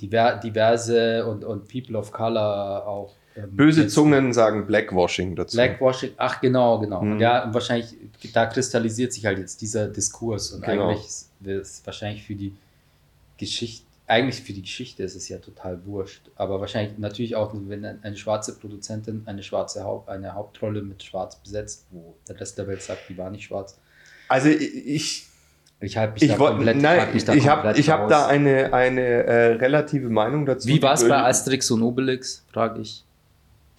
diver, diverse und, und People of Color auch. ähm, Böse Zungen sagen Blackwashing dazu. Blackwashing, ach genau, genau. Mhm. Und ja, und wahrscheinlich, da kristallisiert sich halt jetzt dieser Diskurs und Genau. eigentlich ist es wahrscheinlich für die Geschichte, eigentlich für die Geschichte ist es ja total wurscht, aber wahrscheinlich natürlich auch, wenn ein- eine schwarze Produzentin eine schwarze Haupt, eine Hauptrolle mit schwarz besetzt, wo der Rest der Welt sagt, die war nicht schwarz. Also ich, Ich halte mich ich da komplett, nein, mich da ich habe komplett ich hab da eine, eine äh, relative Meinung dazu. Wie war es bei Asterix und Obelix, frage ich.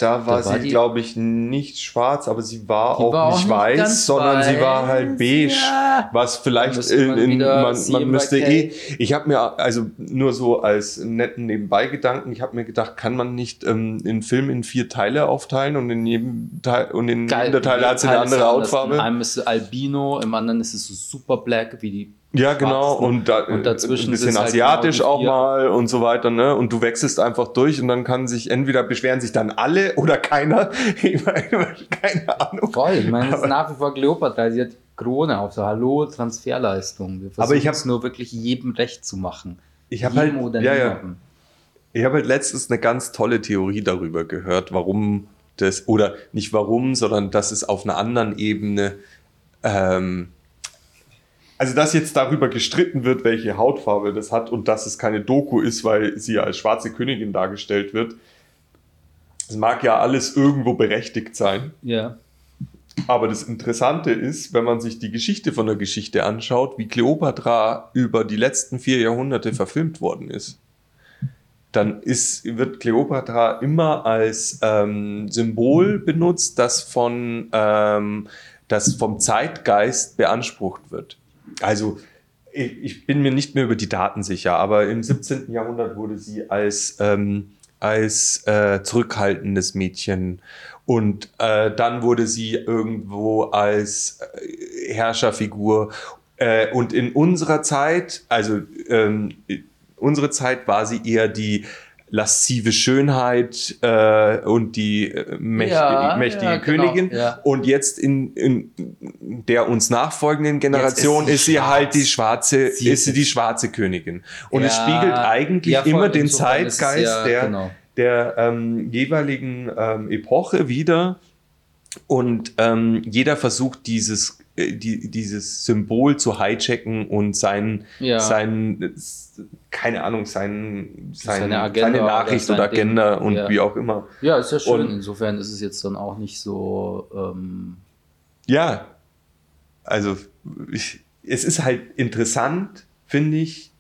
Da war Da war sie, glaube ich, nicht schwarz, aber sie war auch war auch nicht weiß, sondern sie war weiß, halt beige. ja. Was vielleicht in, man in, wieder man, man müsste eh. Ich habe mir also nur so als netten Nebenbeigedanken, ich habe mir gedacht, kann man nicht ähm, den Film in vier Teile aufteilen und in jedem Teil und in jedem Teil hat sie eine andere. Hautfarbe? In einem ist es Albino, im anderen ist es so super black, wie die Ja, genau. Schwarzen. Und, da, Und dazwischen ein bisschen halt asiatisch genau auch mal und so weiter, ne? Und du wechselst einfach durch und dann kann sich entweder beschweren sich dann alle oder keiner. Ich meine, keine Ahnung. Voll, ich meine, es ist nach wie vor Kleopatra, sie hat Krone auf, so Hallo, Transferleistung. Wir Aber ich versuchen hab- es nur wirklich jedem recht zu machen. Ich habe halt, oder ja, ja. Ich habe halt letztens eine ganz tolle Theorie darüber gehört, warum das, oder nicht warum, sondern dass es auf einer anderen Ebene, ähm, also dass jetzt darüber gestritten wird, welche Hautfarbe das hat und dass es keine Doku ist, weil sie als schwarze Königin dargestellt wird. Es mag ja alles irgendwo berechtigt sein. Ja. Aber das Interessante ist, wenn man sich die Geschichte von der Geschichte anschaut, wie Kleopatra über die letzten vier Jahrhunderte verfilmt worden ist. dann ist, wird Kleopatra immer als ähm, Symbol benutzt, das von ähm, das vom Zeitgeist beansprucht wird. Also ich, bin mir nicht mehr über die Daten sicher, aber im 17. Jahrhundert wurde sie als, ähm, als äh, zurückhaltendes Mädchen und äh, dann wurde sie irgendwo als äh, Herrscherfigur äh, und in unserer Zeit, also ähm, unsere Zeit war sie eher die laszive Schönheit äh, und die äh, mächt Ja, mächtige ja, genau, Königin. ja. Und jetzt in, in der uns nachfolgenden Generation ist ist, sie halt die schwarze, Sie ist sie die schwarze Königin. Und es spiegelt eigentlich immer den es Zeitgeist der, genau. der ähm, jeweiligen ähm, Epoche wieder. Und ähm, jeder versucht dieses, die, dieses Symbol zu hijacken und sein, Ja. sein äh, keine Ahnung, sein, sein, Seine seine, Agenda oder Nachricht sein oder Ding. Agenda und Ja. wie auch immer. Ja, ist ja schön. Und- Insofern ist es jetzt dann auch nicht so. Ähm, Ja, also ich, es ist halt interessant, finde ich,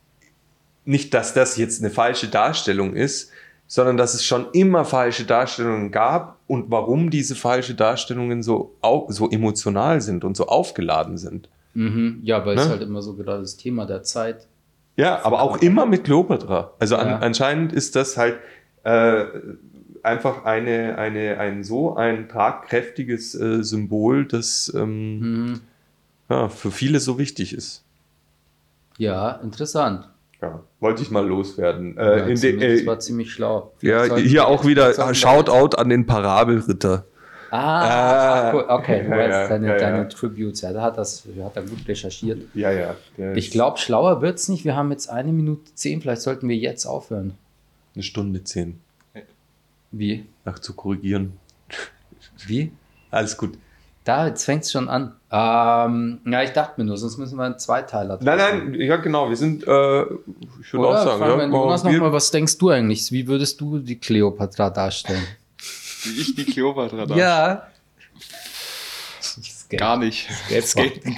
nicht, dass das jetzt eine falsche Darstellung ist, sondern dass es schon immer falsche Darstellungen gab und warum diese falsche Darstellungen so, so emotional sind und so aufgeladen sind. mhm, ja, weil es Ne? halt immer so gerade das Thema der Zeit. Ja, aber auch immer mit Kleopatra. Also an, Ja. anscheinend ist das halt äh, einfach eine, eine, ein so ein tragkräftiges äh, Symbol, das ähm, Mhm. ja, für viele so wichtig ist. Ja, interessant. Ja, wollte ich mal loswerden. Ja, Äh, in de, ziemlich, das äh, war ziemlich schlau. ja, Vielleicht sollten hier auch wieder wir- Shoutout an den Parabelritter. Ah, Ah. cool. okay, du Ja, weißt ja, deine, ja, ja. deine Tributes. Ja, da hat das hat er gut recherchiert. Ja, ja. Ich glaube, schlauer wird's nicht. Wir haben jetzt eine Minute zehn. Vielleicht sollten wir jetzt aufhören. Eine Stunde zehn. Wie? Nach zu korrigieren. Wie? Alles gut. Da, jetzt fängt's schon an. Ähm, ja, ich dachte mir nur, sonst müssen wir einen Zweiteiler Nein, machen. nein, ja genau, wir sind, äh, ich würde auch sagen, ja, Jonas wir- noch mal, was denkst du eigentlich? Wie würdest du die Kleopatra darstellen? Wie ich die Kleopatra da. Ja. Gar nicht. Skaten.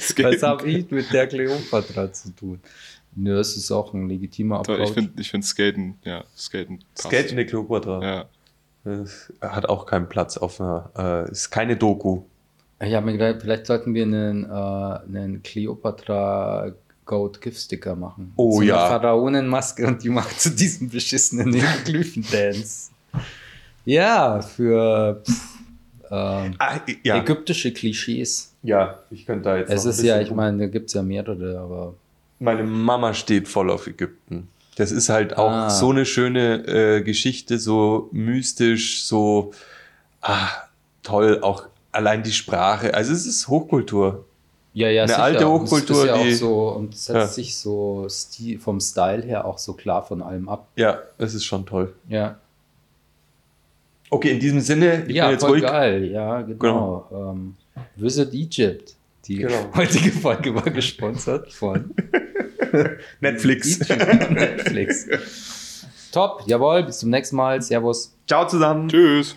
Skaten. Was habe ich mit der Kleopatra zu tun? Nö, es ist auch ein legitimer Approach. Ich finde ich find Skaten, ja, Skaten passt. Skate in der Kleopatra. Ja. Das hat auch keinen Platz auf einer, äh, ist keine Doku. Ich habe mir gedacht, vielleicht sollten wir einen, äh, einen Cleopatra Goat Gift Sticker machen. Oh so eine ja. Pharaonenmaske und die macht zu diesem beschissenen Hieroglyphen-Dance. ja, für pff, ähm, Ah, ja, ägyptische Klischees. ja, ich könnte da jetzt Es ist ja, ich meine, da gibt es ja mehrere, aber Meine Mama steht voll auf Ägypten. Das ist halt auch Ah. so eine schöne äh, Geschichte, so mystisch, so ah, toll, auch allein die Sprache. Also es ist Hochkultur. ja, ja, Eine sicher. alte Und es Hochkultur, ist ja auch die- so und setzt Ja. sich so Stil, vom Style her auch so klar von allem ab. Ja, es ist schon toll. Ja, Okay, in diesem Sinne, ich ja bin jetzt voll ruhig. geil. Ja, genau. Ähm, Visit Egypt. Die Genau. heutige Folge war gesponsert von Netflix. Egypt. Netflix. Top, jawohl, bis zum nächsten Mal. Servus. Ciao zusammen. Tschüss.